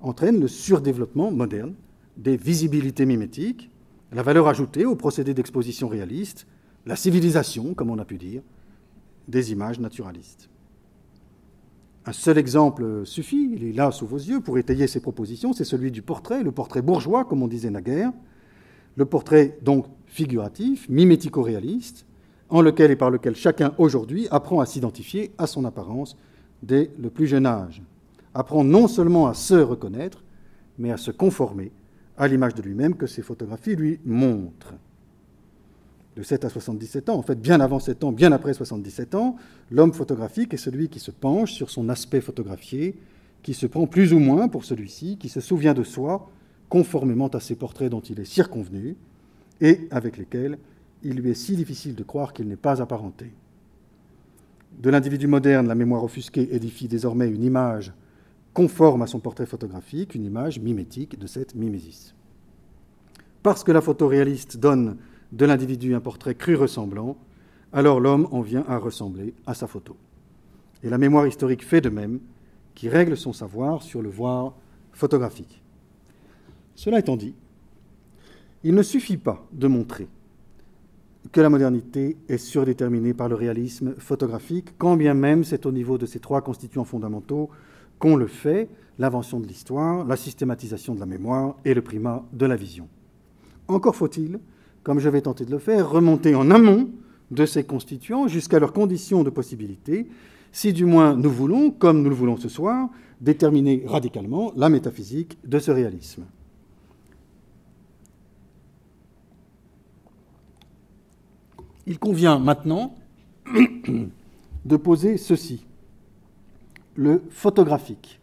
entraîne le surdéveloppement moderne des visibilités mimétiques, la valeur ajoutée au procédé d'exposition réaliste, la civilisation, comme on a pu dire, des images naturalistes. Un seul exemple suffit, il est là sous vos yeux pour étayer ces propositions, c'est celui du portrait, le portrait bourgeois, comme on disait naguère, le portrait donc figuratif, mimético-réaliste, en lequel et par lequel chacun aujourd'hui apprend à s'identifier à son apparence dès le plus jeune âge, apprend non seulement à se reconnaître, mais à se conformer à l'image de lui-même que ces photographies lui montrent. De 7 à 77 ans, en fait bien avant 7 ans, bien après 77 ans, l'homme photographique est celui qui se penche sur son aspect photographié, qui se prend plus ou moins pour celui-ci, qui se souvient de soi conformément à ces portraits dont il est circonvenu et avec lesquels il lui est si difficile de croire qu'il n'est pas apparenté. De l'individu moderne, la mémoire offusquée édifie désormais une image conforme à son portrait photographique, une image mimétique de cette mimésis. Parce que la photo réaliste donne de l'individu un portrait cru ressemblant, alors l'homme en vient à ressembler à sa photo. Et la mémoire historique fait de même, qui règle son savoir sur le voir photographique. Cela étant dit, il ne suffit pas de montrer que la modernité est surdéterminée par le réalisme photographique, quand bien même c'est au niveau de ces trois constituants fondamentaux qu'on le fait, l'invention de l'histoire, la systématisation de la mémoire et le primat de la vision. Encore faut-il comme je vais tenter de le faire, remonter en amont de ces constituants jusqu'à leurs conditions de possibilité, si du moins nous voulons, comme nous le voulons ce soir, déterminer radicalement la métaphysique de ce réalisme. Il convient maintenant de poser ceci, le photographique.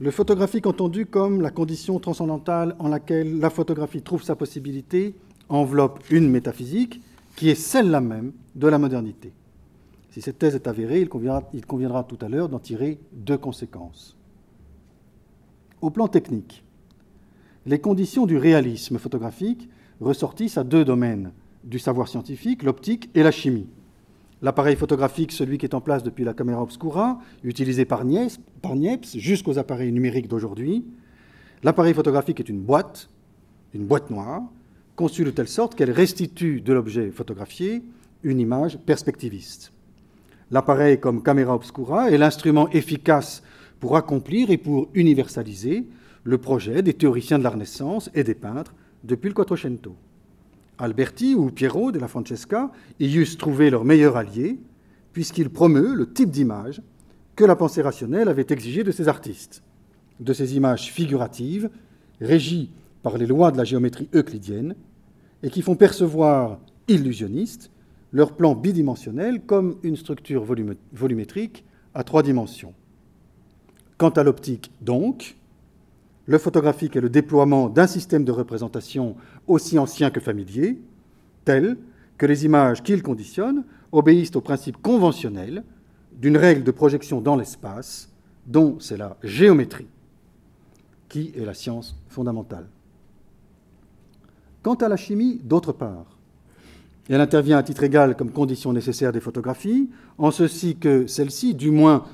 Le photographique entendu comme la condition transcendantale en laquelle la photographie trouve sa possibilité enveloppe une métaphysique qui est celle-là même de la modernité. Si cette thèse est avérée, il conviendra, il conviendra tout à l'heure d'en tirer deux conséquences. Au plan technique, les conditions du réalisme photographique ressortissent à deux domaines du savoir scientifique, l'optique et la chimie. L'appareil photographique, celui qui est en place depuis la caméra obscura, utilisé par Niepce, jusqu'aux appareils numériques d'aujourd'hui. L'appareil photographique est une boîte, une boîte noire, conçue de telle sorte qu'elle restitue de l'objet photographié une image perspectiviste. L'appareil comme caméra obscura est l'instrument efficace pour accomplir et pour universaliser le projet des théoriciens de la Renaissance et des peintres depuis le Quattrocento. Alberti ou Piero de la Francesca y eussent trouvé leur meilleur allié, puisqu'il promeut le type d'image que la pensée rationnelle avait exigé de ces artistes, de ces images figuratives, régies par les lois de la géométrie euclidienne, et qui font percevoir illusionnistes leur plan bidimensionnel comme une structure volumétrique à trois dimensions. Quant à l'optique, donc, le photographique est le déploiement d'un système de représentation aussi ancien que familier, tel que les images qu'il conditionne obéissent au principe conventionnel d'une règle de projection dans l'espace, dont c'est la géométrie, qui est la science fondamentale. Quant à la chimie, d'autre part, elle intervient à titre égal comme condition nécessaire des photographies, en ceci que celle-ci, du moins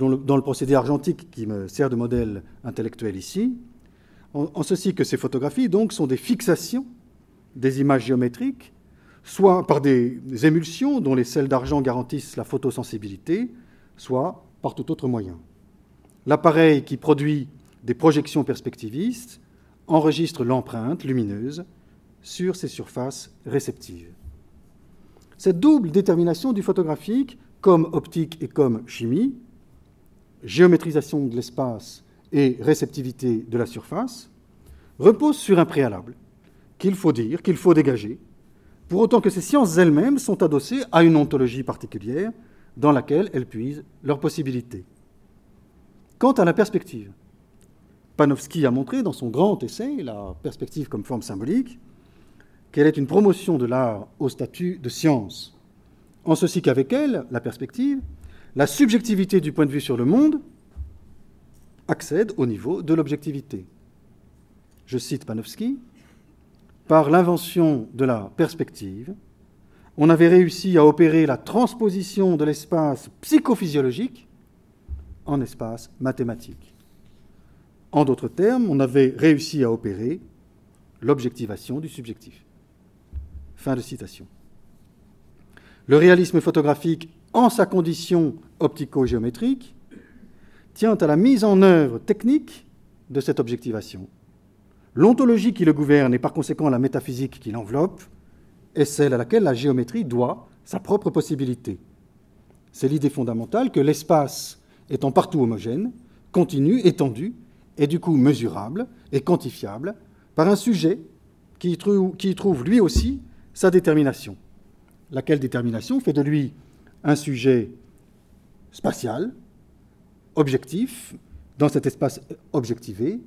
dans le procédé argentique qui me sert de modèle intellectuel ici, en, ceci que ces photographies donc sont des fixations des images géométriques, soit par des, des émulsions dont les sels d'argent garantissent la photosensibilité, soit par tout autre moyen. L'appareil qui produit des projections perspectivistes enregistre l'empreinte lumineuse sur ces surfaces réceptives. Cette double détermination du photographique, comme optique et comme chimie, géométrisation de l'espace et réceptivité de la surface, repose sur un préalable qu'il faut dire, qu'il faut dégager, pour autant que ces sciences elles-mêmes sont adossées à une ontologie particulière dans laquelle elles puisent leurs possibilités. Quant à la perspective, Panofsky a montré dans son grand essai, La perspective comme forme symbolique, qu'elle est une promotion de l'art au statut de science, en ceci qu'avec elle, la perspective, la subjectivité du point de vue sur le monde accède au niveau de l'objectivité. Je cite Panofsky, par l'invention de la perspective, on avait réussi à opérer la transposition de l'espace psychophysiologique en espace mathématique. En d'autres termes, on avait réussi à opérer l'objectivation du subjectif. Fin de citation. Le réalisme photographique, en sa condition optico-géométrique, tient à la mise en œuvre technique de cette objectivation. L'ontologie qui le gouverne et par conséquent la métaphysique qui l'enveloppe est celle à laquelle la géométrie doit sa propre possibilité. C'est l'idée fondamentale que l'espace étant partout homogène, continu, étendu, et du coup mesurable et quantifiable par un sujet qui qui y trouve lui aussi sa détermination. Laquelle détermination fait de lui un sujet spatial, objectif, dans cet espace objectivé,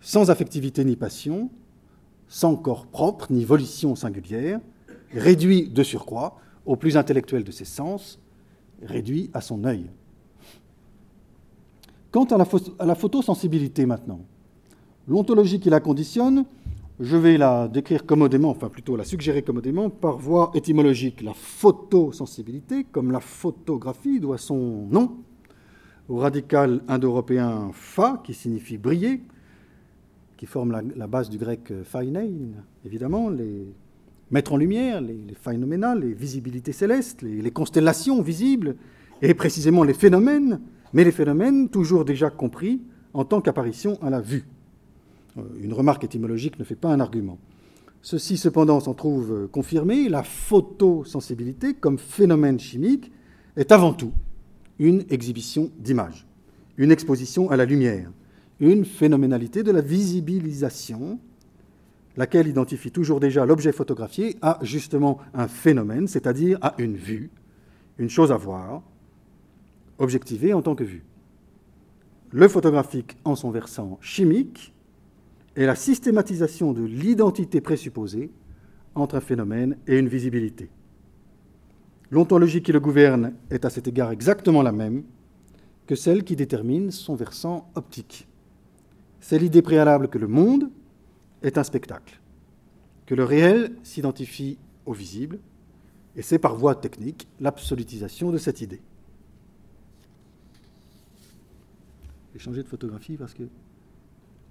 sans affectivité ni passion, sans corps propre ni volition singulière, réduit de surcroît au plus intellectuel de ses sens, réduit à son œil. Quant à la, photosensibilité maintenant, l'ontologie qui la conditionne, je vais la décrire commodément, enfin plutôt la suggérer commodément par voie étymologique. La photosensibilité, comme la photographie, doit son nom au radical indo-européen fa, qui signifie briller, qui forme la, base du grec phainein, évidemment, les mettre en lumière, les, les les visibilités célestes, les, constellations visibles, et précisément les phénomènes, mais les phénomènes toujours déjà compris en tant qu'apparition à la vue. Euh, une remarque étymologique ne fait pas un argument. Ceci, cependant, s'en trouve confirmé. La photosensibilité, comme phénomène chimique, est avant tout une exhibition d'images, une exposition à la lumière, une phénoménalité de la visibilisation, laquelle identifie toujours déjà l'objet photographié à justement un phénomène, c'est-à-dire à une vue, une chose à voir, objectivée en tant que vue. Le photographique, en son versant chimique, est la systématisation de l'identité présupposée entre un phénomène et une visibilité. L'ontologie qui le gouverne est à cet égard exactement la même que celle qui détermine son versant optique. C'est l'idée préalable que le monde est un spectacle, que le réel s'identifie au visible, et c'est par voie technique l'absolutisation de cette idée. J'ai changé de photographie parce que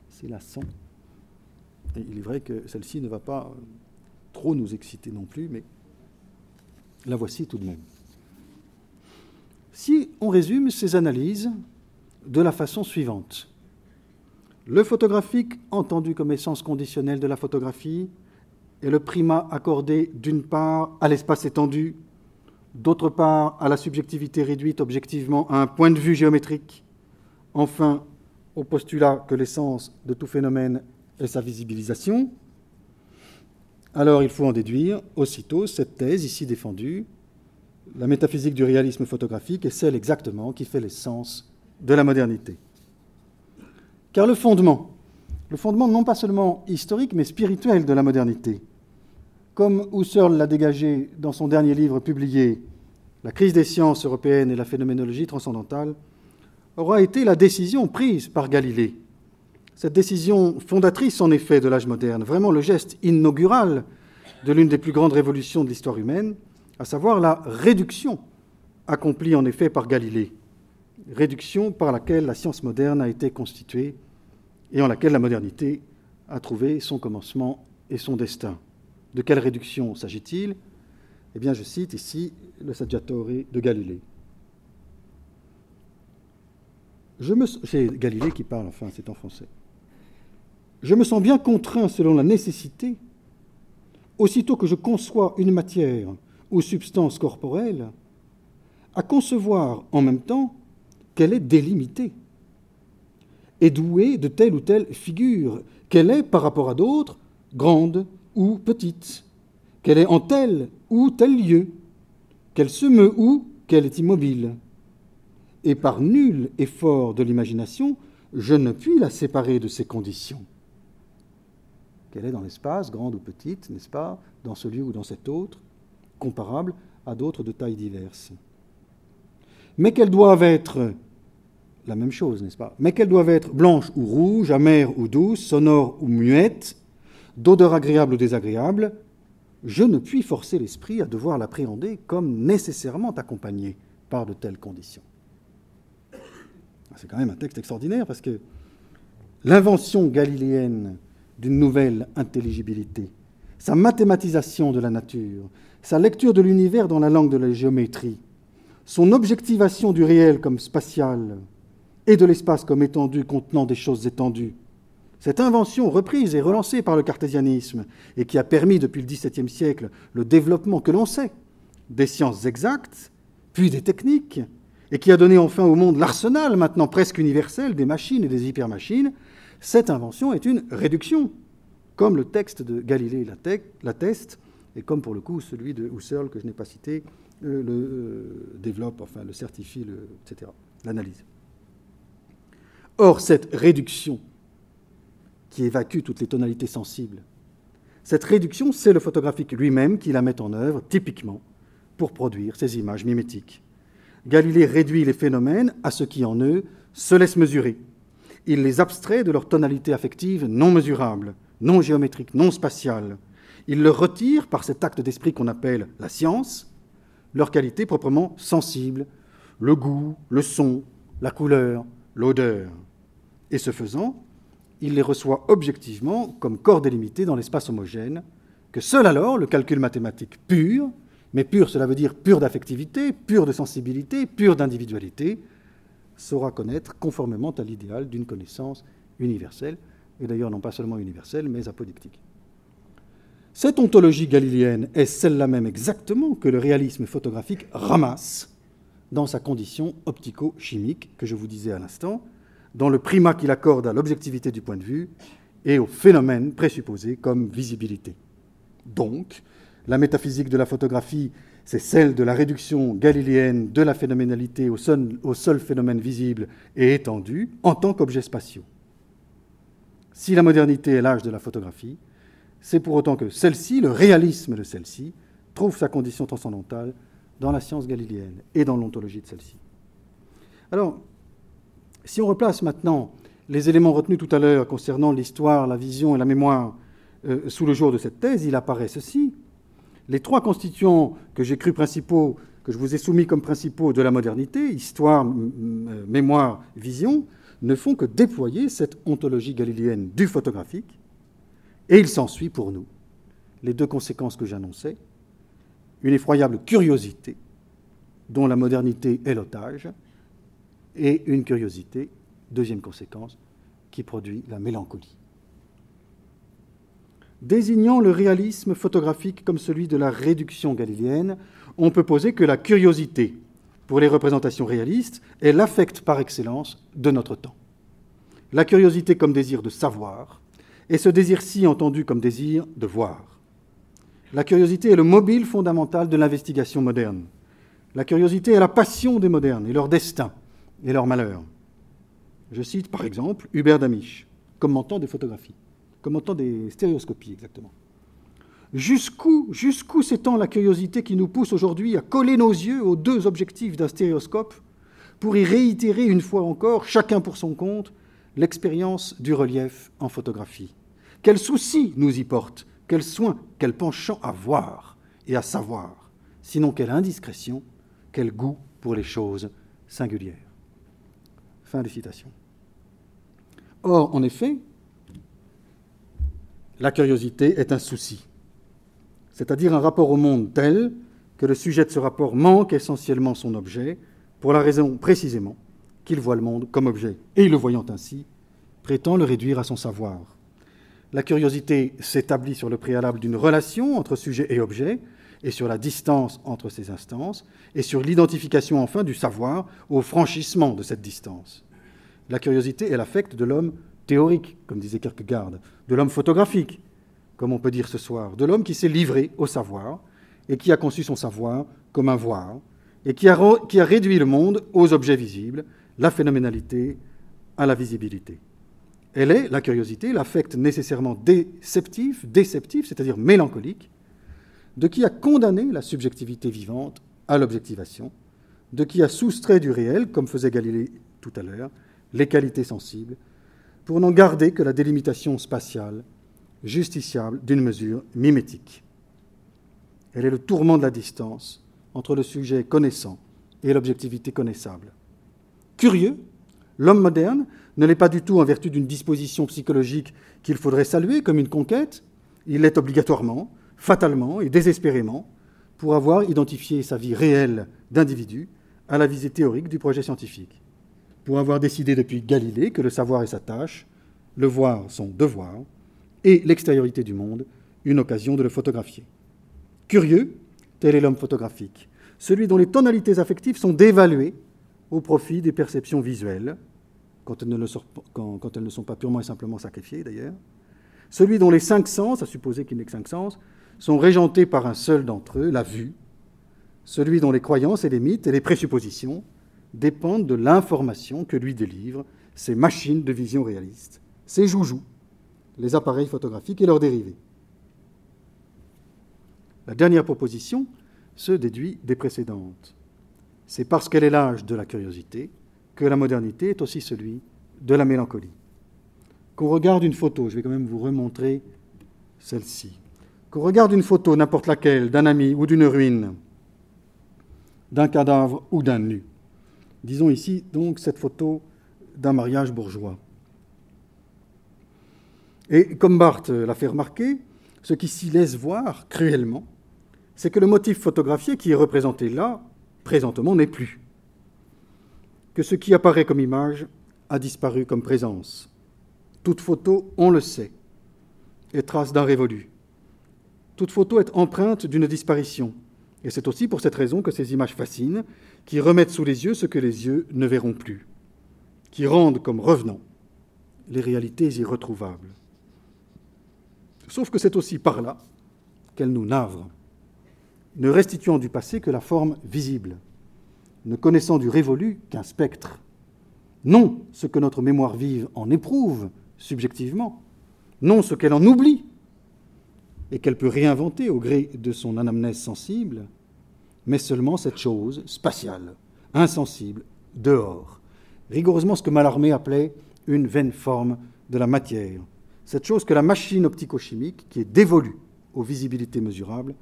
c'est la son. Et il est vrai que celle-ci ne va pas trop nous exciter non plus, mais la voici tout de même. Si on résume ces analyses de la façon suivante, le photographique, entendu comme essence conditionnelle de la photographie, est le primat accordé d'une part à l'espace étendu, d'autre part à la subjectivité réduite objectivement à un point de vue géométrique, enfin au postulat que l'essence de tout phénomène et sa visibilisation, alors il faut en déduire aussitôt cette thèse ici défendue. La métaphysique du réalisme photographique est celle exactement qui fait l'essence de la modernité. Car le fondement le fondement non pas seulement historique, mais spirituel de la modernité. Comme Husserl l'a dégagé dans son dernier livre publié, La crise des sciences européennes et la phénoménologie transcendantale, aura été la décision prise par Galilée. Cette décision fondatrice, en effet, de l'âge moderne, vraiment le geste inaugural de l'une des plus grandes révolutions de l'histoire humaine, à savoir la réduction accomplie en effet par Galilée, réduction par laquelle la science moderne a été constituée et en laquelle la modernité a trouvé son commencement et son destin. De quelle réduction s'agit-il? Eh bien, je cite ici le Saggiatore de Galilée. C'est Galilée qui parle, enfin, c'est en français. Je me sens bien contraint, selon la nécessité, aussitôt que je conçois une matière ou substance corporelle, à concevoir en même temps qu'elle est délimitée et douée de telle ou telle figure, qu'elle est, par rapport à d'autres, grande ou petite, qu'elle est en tel ou tel lieu, qu'elle se meut ou qu'elle est immobile. Et par nul effort de l'imagination, je ne puis la séparer de ces conditions. Qu'elle est dans l'espace, grande ou petite, n'est-ce pas, dans ce lieu ou dans cet autre, comparable à d'autres de tailles diverses. Mais qu'elles doivent être la même chose, n'est-ce pas? Mais qu'elles doivent être blanches ou rouges, amères ou douces, sonores ou muettes, d'odeur agréable ou désagréable, je ne puis forcer l'esprit à devoir l'appréhender comme nécessairement accompagné par de telles conditions. C'est quand même un texte extraordinaire parce que l'invention galiléenne d'une nouvelle intelligibilité, sa mathématisation de la nature, sa lecture de l'univers dans la langue de la géométrie, son objectivation du réel comme spatial et de l'espace comme étendu contenant des choses étendues, cette invention reprise et relancée par le cartésianisme et qui a permis depuis le XVIIe siècle le développement que l'on sait des sciences exactes, puis des techniques, et qui a donné enfin au monde l'arsenal maintenant presque universel des machines et des hypermachines, cette invention est une réduction, comme le texte de Galilée l'atteste, et comme pour le coup celui de Husserl que je n'ai pas cité euh, le euh, développe, enfin le certifie, etc., l'analyse. Or, cette réduction qui évacue toutes les tonalités sensibles. Cette réduction, c'est le photographique lui-même qui la met en œuvre, typiquement, pour produire ces images mimétiques. Galilée réduit les phénomènes à ce qui, en eux, se laisse mesurer. Il les abstrait de leur tonalité affective non mesurable, non géométrique, non spatiale. Il leur retire, par cet acte d'esprit qu'on appelle la science, leur qualité proprement sensible, le goût, le son, la couleur, l'odeur. Et ce faisant, il les reçoit objectivement comme corps délimités dans l'espace homogène, que seul alors le calcul mathématique pur, mais pur cela veut dire pur d'affectivité, pur de sensibilité, pur d'individualité, saura connaître conformément à l'idéal d'une connaissance universelle, et d'ailleurs non pas seulement universelle, mais apodictique. Cette ontologie galiléenne est celle-là même exactement que le réalisme photographique ramasse dans sa condition optico-chimique que je vous disais à l'instant, dans le primat qu'il accorde à l'objectivité du point de vue et au phénomène présupposé comme visibilité. Donc, la métaphysique de la photographie, c'est celle de la réduction galiléenne de la phénoménalité au seul, phénomène visible et étendu en tant qu'objet spatiaux. Si la modernité est l'âge de la photographie, c'est pour autant que celle-ci, le réalisme de celle-ci, trouve sa condition transcendantale dans la science galiléenne et dans l'ontologie de celle-ci. Alors, si on replace maintenant les éléments retenus tout à l'heure concernant l'histoire, la vision et la mémoire euh, sous le jour de cette thèse, il apparaît ceci. Les trois constituants que j'ai cru principaux, que je vous ai soumis comme principaux de la modernité, histoire, euh, mémoire, vision, ne font que déployer cette ontologie galiléenne du photographique, et il s'ensuit pour nous les deux conséquences que j'annonçais, une effroyable curiosité dont la modernité est l'otage, et une curiosité, deuxième conséquence, qui produit la mélancolie. Désignant le réalisme photographique comme celui de la réduction galiléenne, on peut poser que la curiosité, pour les représentations réalistes, est l'affect par excellence de notre temps. La curiosité comme désir de savoir, et ce désir-ci entendu comme désir de voir. La curiosité est le mobile fondamental de l'investigation moderne. La curiosité est la passion des modernes et leur destin et leur malheur. Je cite par exemple Hubert Damisch. commentant des photographies, commentant des stéréoscopies exactement. Jusqu'où, s'étend la curiosité qui nous pousse aujourd'hui à coller nos yeux aux deux objectifs d'un stéréoscope pour y réitérer une fois encore, chacun pour son compte, l'expérience du relief en photographie? Quel souci nous y porte Quel soin, quel penchant à voir et à savoir? Sinon quelle indiscrétion, quel goût pour les choses singulières. Fin des citations. Or, en effet, la curiosité est un souci c'est-à-dire un rapport au monde tel que le sujet de ce rapport manque essentiellement son objet, pour la raison précisément qu'il voit le monde comme objet, et le voyant ainsi, prétend le réduire à son savoir. La curiosité s'établit sur le préalable d'une relation entre sujet et objet, et sur la distance entre ces instances, et sur l'identification enfin du savoir au franchissement de cette distance. La curiosité est l'affect de l'homme théorique, comme disait Kierkegaard, de l'homme photographique, comme on peut dire ce soir, de l'homme qui s'est livré au savoir et qui a conçu son savoir comme un voir et qui a, réduit le monde aux objets visibles, la phénoménalité à la visibilité. Elle est, la curiosité, l'affect nécessairement déceptif, déceptif, c'est-à-dire mélancolique, de qui a condamné la subjectivité vivante à l'objectivation, de qui a soustrait du réel, comme faisait Galilée tout à l'heure, les qualités sensibles, pour n'en garder que la délimitation spatiale justiciable d'une mesure mimétique. Elle est le tourment de la distance entre le sujet connaissant et l'objectivité connaissable. Curieux, l'homme moderne ne l'est pas du tout en vertu d'une disposition psychologique qu'il faudrait saluer comme une conquête, il l'est obligatoirement, fatalement et désespérément pour avoir identifié sa vie réelle d'individu à la visée théorique du projet scientifique, pour avoir décidé depuis Galilée que le savoir est sa tâche, le voir son devoir, et l'extériorité du monde, une occasion de le photographier. Curieux, tel est l'homme photographique, celui dont les tonalités affectives sont dévaluées au profit des perceptions visuelles, quand elles ne, sont pas purement et simplement sacrifiées d'ailleurs, celui dont les cinq sens, à supposer qu'il n'ait que cinq sens, sont régentés par un seul d'entre eux, la vue, celui dont les croyances et les mythes et les présuppositions dépendent de l'information que lui délivrent ces machines de vision réaliste, ces joujoux, les appareils photographiques et leurs dérivés. La dernière proposition se déduit des précédentes. C'est parce qu'elle est l'âge de la curiosité que la modernité est aussi celui de la mélancolie. Qu'on regarde une photo, je vais quand même vous remontrer celle-ci. Qu'on regarde une photo, n'importe laquelle, d'un ami ou d'une ruine, d'un cadavre ou d'un nu. Disons ici donc cette photo d'un mariage bourgeois. Et comme Barthes l'a fait remarquer, ce qui s'y laisse voir cruellement, c'est que le motif photographié qui est représenté là, présentement, n'est plus. Que ce qui apparaît comme image a disparu comme présence. Toute photo, on le sait, est trace d'un révolu. Toute photo est empreinte d'une disparition. Et c'est aussi pour cette raison que ces images fascinent, qui remettent sous les yeux ce que les yeux ne verront plus, qui rendent comme revenant les réalités irretrouvables. Sauf que c'est aussi par là qu'elle nous navre, ne restituant du passé que la forme visible, ne connaissant du révolu qu'un spectre. Non ce que notre mémoire vive en éprouve subjectivement, non ce qu'elle en oublie et qu'elle peut réinventer au gré de son anamnèse sensible, mais seulement cette chose spatiale, insensible, dehors, rigoureusement ce que Mallarmé appelait une vaine forme de la matière, cette chose que la machine optico-chimique, qui est dévolue aux visibilités mesurables,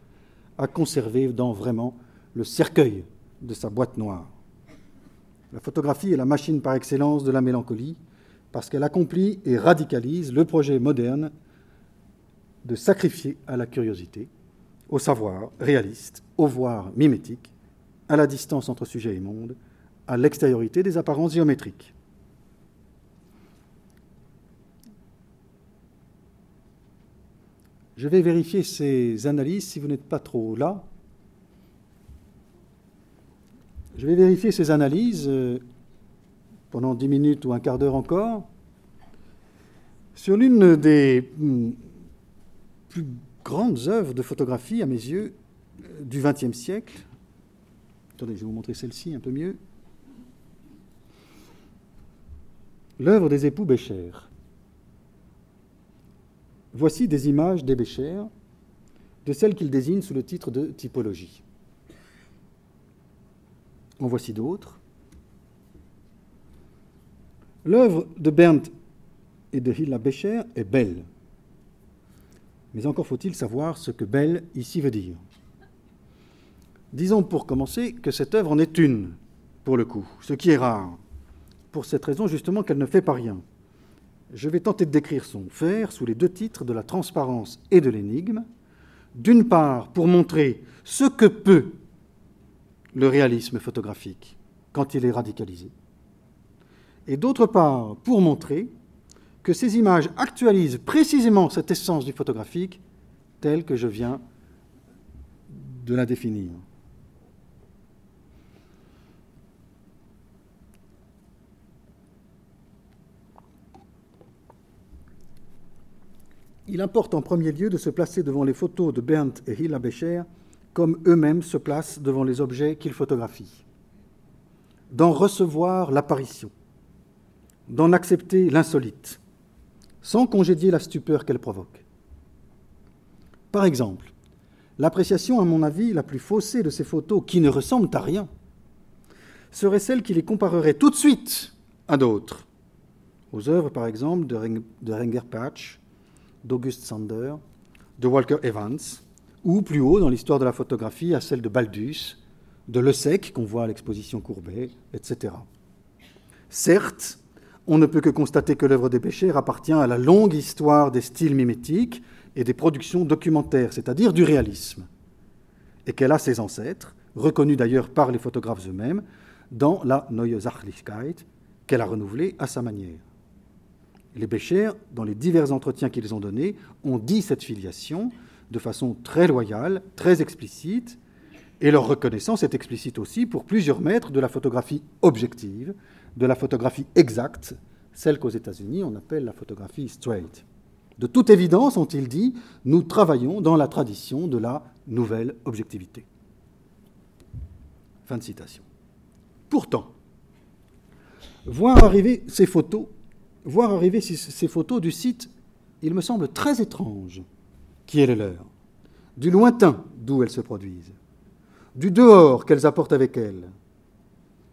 a conservé dans vraiment le cercueil de sa boîte noire. La photographie est la machine par excellence de la mélancolie, parce qu'elle accomplit et radicalise le projet moderne de sacrifier à la curiosité, au savoir réaliste, au voir mimétique, à la distance entre sujet et monde, à l'extériorité des apparences géométriques. Je vais vérifier ces analyses si vous n'êtes pas trop là. Je vais vérifier ces analyses euh, pendant dix minutes ou un quart d'heure encore sur l'une des hmm, plus grandes œuvres de photographie, à mes yeux, euh, du XXe siècle. Attendez, je vais vous montrer celle-ci un peu mieux. L'œuvre des époux Bécher. voici des images des Bécher, de celles qu'il désigne sous le titre de typologie. En voici d'autres. L'œuvre de Berndt et de Hilla Becher est belle. Mais encore faut-il savoir ce que belle ici veut dire. Disons pour commencer que cette œuvre en est une, pour le coup, ce qui est rare, pour cette raison justement qu'elle ne fait pas rien. Je vais tenter de décrire son faire sous les deux titres de la transparence et de l'énigme, d'une part pour montrer ce que peut le réalisme photographique quand il est radicalisé, et d'autre part pour montrer que ces images actualisent précisément cette essence du photographique telle que je viens de la définir. Il importe en premier lieu de se placer devant les photos de Berndt et Hilla Becher comme eux-mêmes se placent devant les objets qu'ils photographient, d'en recevoir l'apparition, d'en accepter l'insolite, sans congédier la stupeur qu'elle provoque. Par exemple, l'appréciation, à mon avis, la plus faussée de ces photos, qui ne ressemblent à rien, serait celle qui les comparerait tout de suite à d'autres, aux œuvres, par exemple, de Renger Patch, d'August Sander, de Walker Evans, ou plus haut dans l'histoire de la photographie à celle de Baldus, de Le Sec, qu'on voit à l'exposition Courbet, etc. Certes, on ne peut que constater que l'œuvre des Bécher appartient à la longue histoire des styles mimétiques et des productions documentaires, c'est-à-dire du réalisme, et qu'elle a ses ancêtres, reconnus d'ailleurs par les photographes eux-mêmes, dans la Neue Sachlichkeit, qu'elle a renouvelée à sa manière. Les Bécher, dans les divers entretiens qu'ils ont donnés, ont dit cette filiation de façon très loyale, très explicite, et leur reconnaissance est explicite aussi pour plusieurs maîtres de la photographie objective, de la photographie exacte, celle qu'aux États-Unis on appelle la photographie straight. De toute évidence, ont-ils dit, nous travaillons dans la tradition de la nouvelle objectivité. Fin de citation. Pourtant, voir arriver ces photos voir arriver ces photos du site, il me semble très étrange qui est le leur, du lointain d'où elles se produisent, du dehors qu'elles apportent avec elles.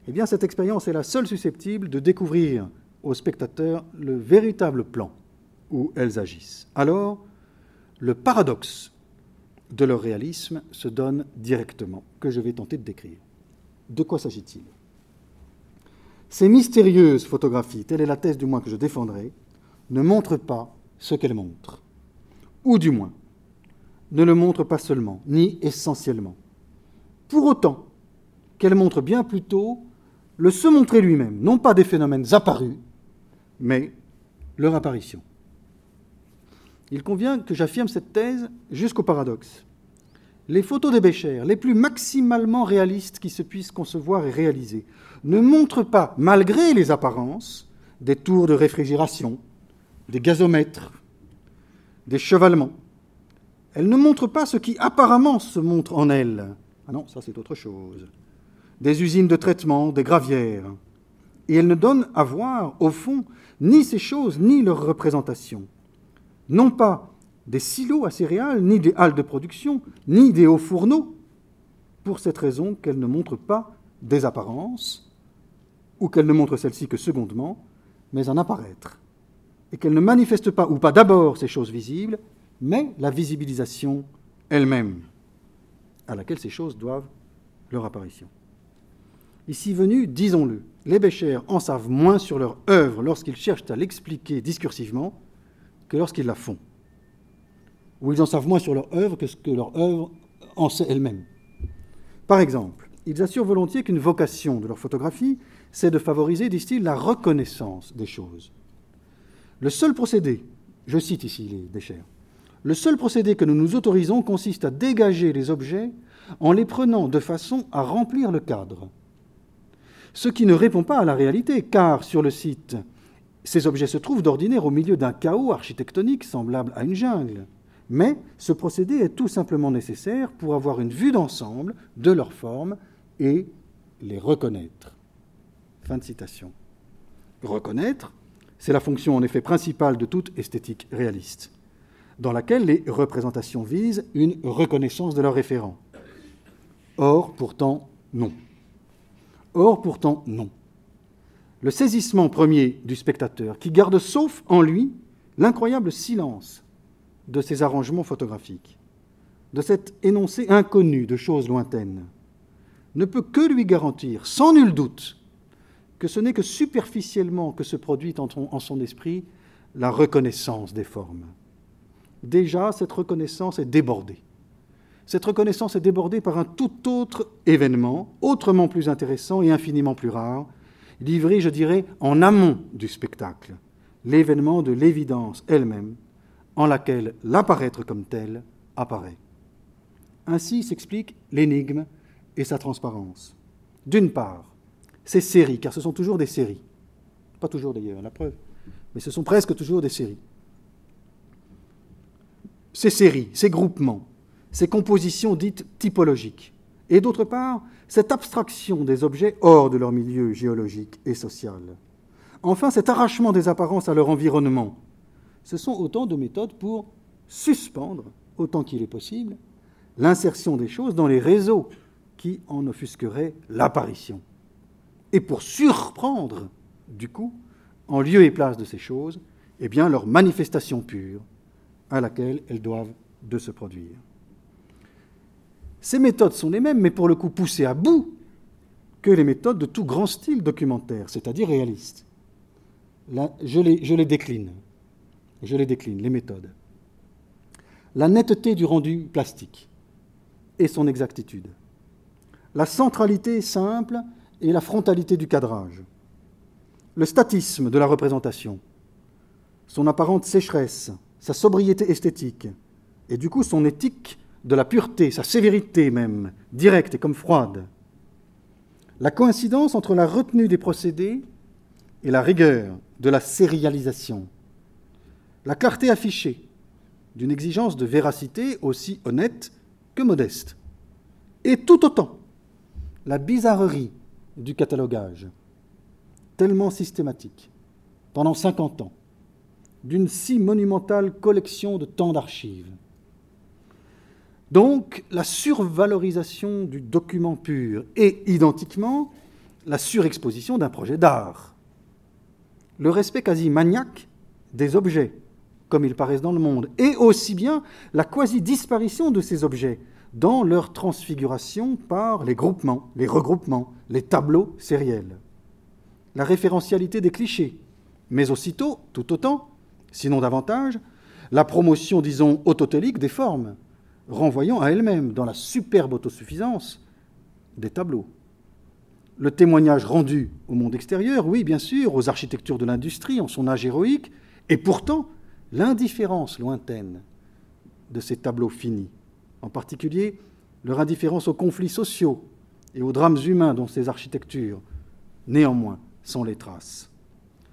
Eh bien, cette expérience est la seule susceptible de découvrir aux spectateurs le véritable plan où elles agissent. Alors, le paradoxe de leur réalisme se donne directement, que je vais tenter de décrire. De quoi s'agit-il? Ces mystérieuses photographies, telle est la thèse du moins que je défendrai, ne montrent pas ce qu'elles montrent. Ou du moins, ne le montrent pas seulement, ni essentiellement. Pour autant qu'elles montrent bien plutôt le se montrer lui-même, non pas des phénomènes apparus, mais leur apparition. Il convient que j'affirme cette thèse jusqu'au paradoxe. Les photos des Bécher, les plus maximalement réalistes qui se puissent concevoir et réaliser, ne montrent pas, malgré les apparences, des tours de réfrigération, des gazomètres, des chevalements. Elles ne montrent pas ce qui apparemment se montre en elles. Ah non, ça c'est autre chose. Des usines de traitement, des gravières. Et elles ne donnent à voir, au fond, ni ces choses, ni leurs représentations. Non pas des silos à céréales, ni des halles de production, ni des hauts fourneaux, pour cette raison qu'elles ne montrent pas des apparences, ou qu'elle ne montre celle-ci que secondement, mais en apparaître, et qu'elle ne manifeste pas ou pas d'abord ces choses visibles, mais la visibilisation elle-même, à laquelle ces choses doivent leur apparition. Ici venus, disons-le, les Béchers en savent moins sur leur œuvre lorsqu'ils cherchent à l'expliquer discursivement que lorsqu'ils la font. Ou ils en savent moins sur leur œuvre que ce que leur œuvre en sait elle-même. Par exemple, ils assurent volontiers qu'une vocation de leur photographie c'est de favoriser, disent-ils, la reconnaissance des choses. Le seul procédé, je cite ici les déchets, le seul procédé que nous nous autorisons consiste à dégager les objets en les prenant de façon à remplir le cadre. Ce qui ne répond pas à la réalité, car sur le site, ces objets se trouvent d'ordinaire au milieu d'un chaos architectonique semblable à une jungle. Mais ce procédé est tout simplement nécessaire pour avoir une vue d'ensemble de leur forme et les reconnaître. Fin de citation. Reconnaître, c'est la fonction en effet principale de toute esthétique réaliste. dans laquelle les représentations visent une reconnaissance de leur référent. Or, pourtant, non. Or, pourtant, non. Le saisissement premier du spectateur, qui garde sauf en lui l'incroyable silence de ces arrangements photographiques, de cet énoncé inconnu de choses lointaines, ne peut que lui garantir, sans nul doute, que ce n'est que superficiellement que se produit en son esprit la reconnaissance des formes. Déjà, cette reconnaissance est débordée. Cette reconnaissance est débordée par un tout autre événement, autrement plus intéressant et infiniment plus rare, livré, je dirais, en amont du spectacle, l'événement de l'évidence elle-même, en laquelle l'apparaître comme tel apparaît. Ainsi s'explique l'énigme et sa transparence. D'une part, ces séries, car ce sont toujours des séries, pas toujours d'ailleurs, la preuve, mais ce sont presque toujours des séries. Ces séries, ces groupements, ces compositions dites typologiques, et d'autre part, cette abstraction des objets hors de leur milieu géologique et social. Enfin, cet arrachement des apparences à leur environnement. Ce sont autant de méthodes pour suspendre, autant qu'il est possible, l'insertion des choses dans les réseaux qui en offusqueraient l'apparition. Et pour surprendre, du coup, en lieu et place de ces choses, eh bien, leur manifestation pure à laquelle elles doivent de se produire. Ces méthodes sont les mêmes, mais pour le coup poussées à bout que les méthodes de tout grand style documentaire, c'est-à-dire réaliste. Je les décline. Je les décline, les méthodes. La netteté du rendu plastique et son exactitude. La centralité simple et la frontalité du cadrage. Le statisme de la représentation. Son apparente sécheresse, sa sobriété esthétique, et du coup son éthique de la pureté, sa sévérité même, directe et comme froide. La coïncidence entre la retenue des procédés et la rigueur de la sérialisation. La clarté affichée d'une exigence de véracité aussi honnête que modeste. Et tout autant la bizarrerie du catalogage, tellement systématique, pendant 50 ans, d'une si monumentale collection de tant d'archives. Donc la survalorisation du document pur et identiquement la surexposition d'un projet d'art. Le respect quasi maniaque des objets, comme ils paraissent dans le monde, et aussi bien la quasi-disparition de ces objets dans leur transfiguration par les groupements, les regroupements, les tableaux sériels. La référentialité des clichés, mais aussitôt, tout autant, sinon davantage, la promotion, disons, autotélique des formes, renvoyant à elle-même, dans la superbe autosuffisance, des tableaux. Le témoignage rendu au monde extérieur, oui, bien sûr, aux architectures de l'industrie en son âge héroïque, et pourtant l'indifférence lointaine de ces tableaux finis, en particulier leur indifférence aux conflits sociaux et aux drames humains dont ces architectures, néanmoins, sont les traces.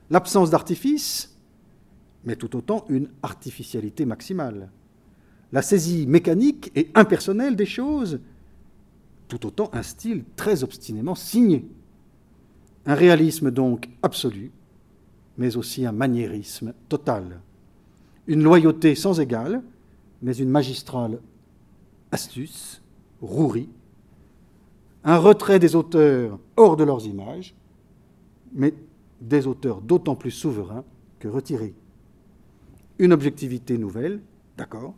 L'absence d'artifice, mais tout autant une artificialité maximale la saisie mécanique et impersonnelle des choses, tout autant un style très obstinément signé. Un réalisme donc absolu, mais aussi un maniérisme total. Une loyauté sans égale, mais une magistrale astuce, rouerie. Un retrait des auteurs hors de leurs images, mais des auteurs d'autant plus souverains que retirés. Une objectivité nouvelle, d'accord,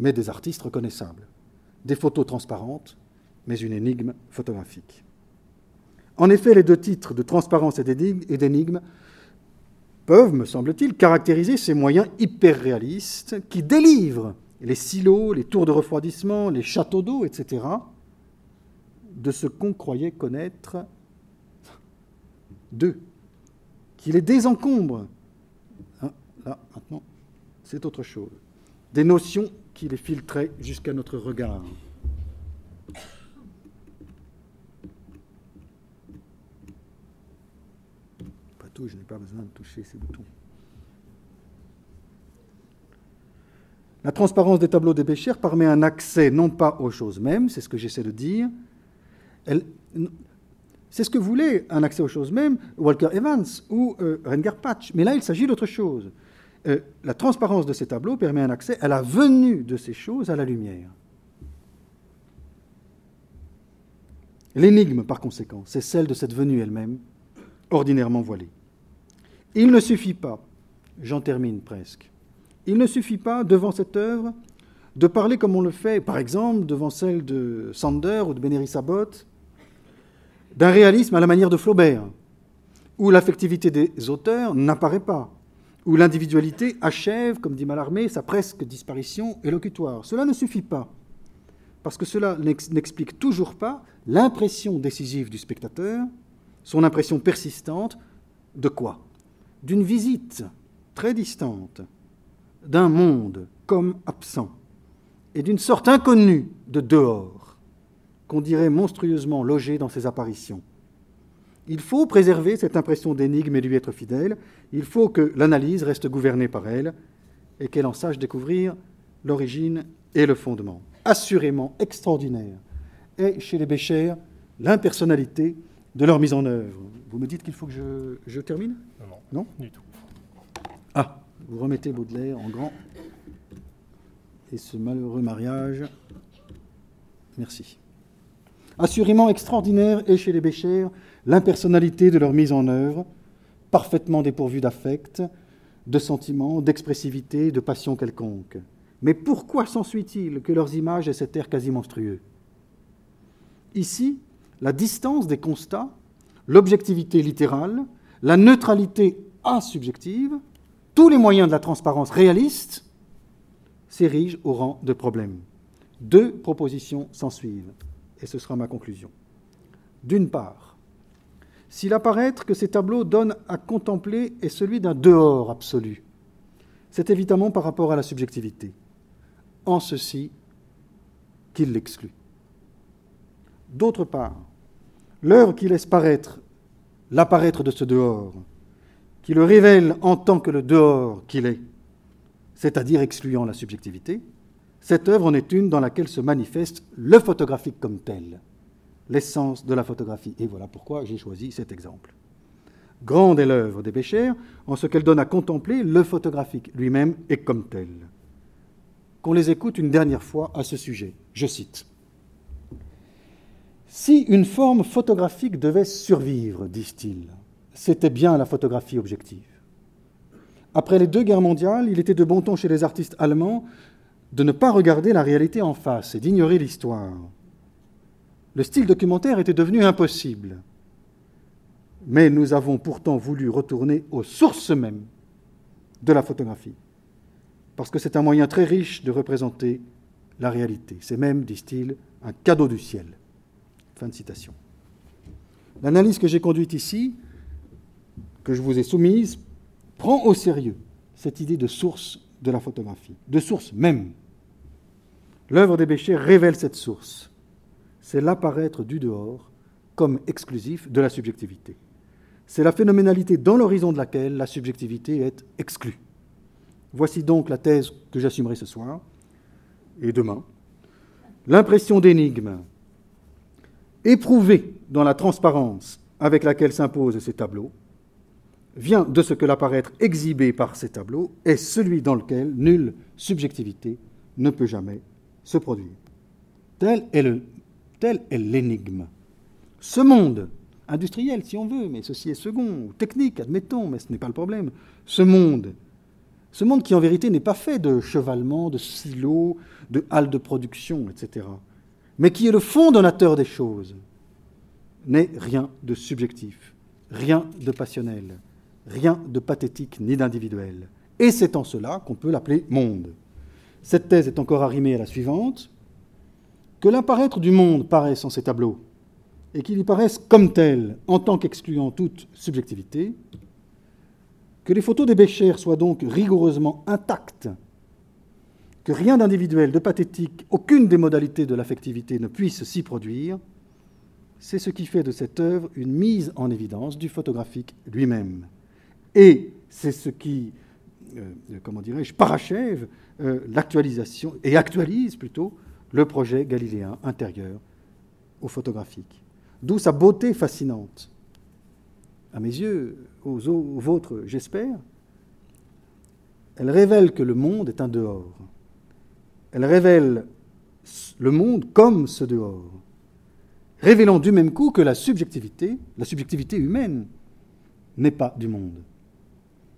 mais des artistes reconnaissables. Des photos transparentes, mais une énigme photographique. En effet, les deux titres de transparence et d'énigme peuvent, me semble-t-il, caractériser ces moyens hyper réalistes qui délivrent les silos, les tours de refroidissement, les châteaux d'eau, etc., de ce qu'on croyait connaître d'eux, qui les désencombre. Hein, là, maintenant, c'est autre chose. Des notions qui les filtrait jusqu'à notre regard. Pas je n'ai pas besoin de toucher ces boutons. La transparence des tableaux des Béchers permet un accès non pas aux choses mêmes, c'est ce que j'essaie de dire. C'est ce que voulait un accès aux choses mêmes Walker Evans ou euh, Patch. Mais là, il s'agit d'autre chose. Euh, la transparence de ces tableaux permet un accès à la venue de ces choses à la lumière. L'énigme, par conséquent, c'est celle de cette venue elle-même, ordinairement voilée. Il ne suffit pas, j'en termine presque, il ne suffit pas, devant cette œuvre, de parler comme on le fait, par exemple, devant celle de Sander ou de Bénéry Sabot, d'un réalisme à la manière de Flaubert, où l'affectivité des auteurs n'apparaît pas, où l'individualité achève, comme dit Mallarmé, sa presque disparition élocutoire. Cela ne suffit pas, parce que cela n'explique toujours pas l'impression décisive du spectateur, son impression persistante de quoi? D'une visite très distante, d'un monde comme absent, et d'une sorte inconnue de dehors, qu'on dirait monstrueusement logé dans ses apparitions. Il faut préserver cette impression d'énigme et lui être fidèle. Il faut que l'analyse reste gouvernée par elle et qu'elle en sache découvrir l'origine et le fondement. Assurément extraordinaire est chez les Béchers l'impersonnalité de leur mise en œuvre. Vous me dites qu'il faut que je, je termine? Non, non, Non du tout. Ah, vous remettez Baudelaire en grand. Et ce malheureux mariage. Merci. Assurément extraordinaire est chez les Béchers l'impersonnalité de leur mise en œuvre, parfaitement dépourvue d'affect, de sentiments, d'expressivité, de passion quelconque. Mais pourquoi s'ensuit-il que leurs images aient cet air quasi monstrueux? Ici, la distance des constats, l'objectivité littérale, la neutralité asubjective, tous les moyens de la transparence réaliste s'érigent au rang de problème. Deux propositions s'ensuivent, et ce sera ma conclusion. D'une part, s'il apparaît que ces tableaux donnent à contempler est celui d'un dehors absolu, c'est évidemment par rapport à la subjectivité, en ceci qu'il l'exclut. D'autre part, l'œuvre qui laisse paraître l'apparaître de ce dehors, qui le révèle en tant que le dehors qu'il est, c'est-à-dire excluant la subjectivité, cette œuvre en est une dans laquelle se manifeste le photographique comme tel, l'essence de la photographie. Et voilà pourquoi j'ai choisi cet exemple. Grande est l'œuvre des Béchers en ce qu'elle donne à contempler le photographique lui-même et comme tel. Qu'on les écoute une dernière fois à ce sujet. Je cite. Si une forme photographique devait survivre, disent-ils, c'était bien la photographie objective. Après les deux guerres mondiales, il était de bon ton chez les artistes allemands de ne pas regarder la réalité en face et d'ignorer l'histoire. Le style documentaire était devenu impossible. Mais nous avons pourtant voulu retourner aux sources mêmes de la photographie, parce que c'est un moyen très riche de représenter la réalité. C'est même, disent-ils, un cadeau du ciel. Fin de citation. L'analyse que j'ai conduite ici, que je vous ai soumise, prend au sérieux cette idée de source de la photographie, de source même. L'œuvre des Béchers révèle cette source. C'est l'apparaître du dehors comme exclusif de la subjectivité. C'est la phénoménalité dans l'horizon de laquelle la subjectivité est exclue. Voici donc la thèse que j'assumerai ce soir et demain. L'impression d'énigme éprouvée dans la transparence avec laquelle s'imposent ces tableaux vient de ce que l'apparaître exhibé par ces tableaux est celui dans lequel nulle subjectivité ne peut jamais se produire. Tel est, le, tel est l'énigme. Ce monde, industriel si on veut, mais ceci est second, technique, admettons, mais ce n'est pas le problème. Ce monde, ce monde qui en vérité n'est pas fait de chevalement, de silos, de halles de production, etc., mais qui est le fond donateur des choses, n'est rien de subjectif, rien de passionnel, rien de pathétique ni d'individuel. Et c'est en cela qu'on peut l'appeler monde. Cette thèse est encore arrimée à la suivante que l'apparaître du monde paraisse en ces tableaux, et qu'il y paraisse comme tel, en tant qu'excluant toute subjectivité, que les photos des Béchers soient donc rigoureusement intactes, que rien d'individuel, de pathétique, aucune des modalités de l'affectivité ne puisse s'y produire, c'est ce qui fait de cette œuvre une mise en évidence du photographique lui-même. Et c'est ce qui, euh, comment dirais-je, parachève euh, l'actualisation, et actualise plutôt, le projet galiléen intérieur au photographique. D'où sa beauté fascinante. À mes yeux, aux, aux vôtres, j'espère, Elle révèle que le monde est un dehors. Elle révèle le monde comme ce dehors, révélant du même coup que la subjectivité, la subjectivité humaine, n'est pas du monde.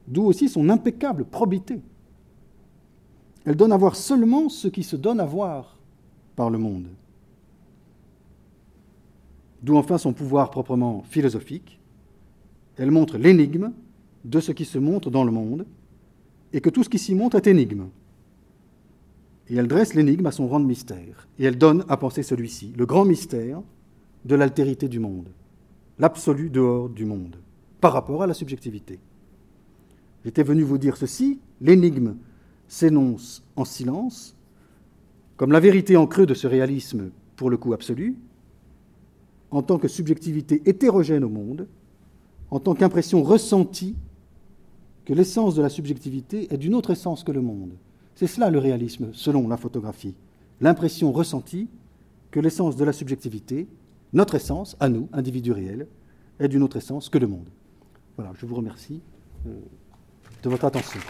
D'où aussi son impeccable probité. Elle donne à voir seulement ce qui se donne à voir par le monde. D'où enfin son pouvoir proprement philosophique. Elle montre l'énigme de ce qui se montre dans le monde, et que tout ce qui s'y montre est énigme. Et elle dresse l'énigme à son rang de mystère, et elle donne à penser celui-ci, le grand mystère de l'altérité du monde, l'absolu dehors du monde, par rapport à la subjectivité. J'étais venu vous dire ceci, l'énigme s'énonce en silence, comme la vérité en creux de ce réalisme pour le coup absolu, en tant que subjectivité hétérogène au monde, en tant qu'impression ressentie que l'essence de la subjectivité est d'une autre essence que le monde. C'est cela le réalisme, selon la photographie. L'impression ressentie que l'essence de la subjectivité, notre essence, à nous, individus réels, est d'une autre essence que le monde. Voilà, je vous remercie euh, de votre attention.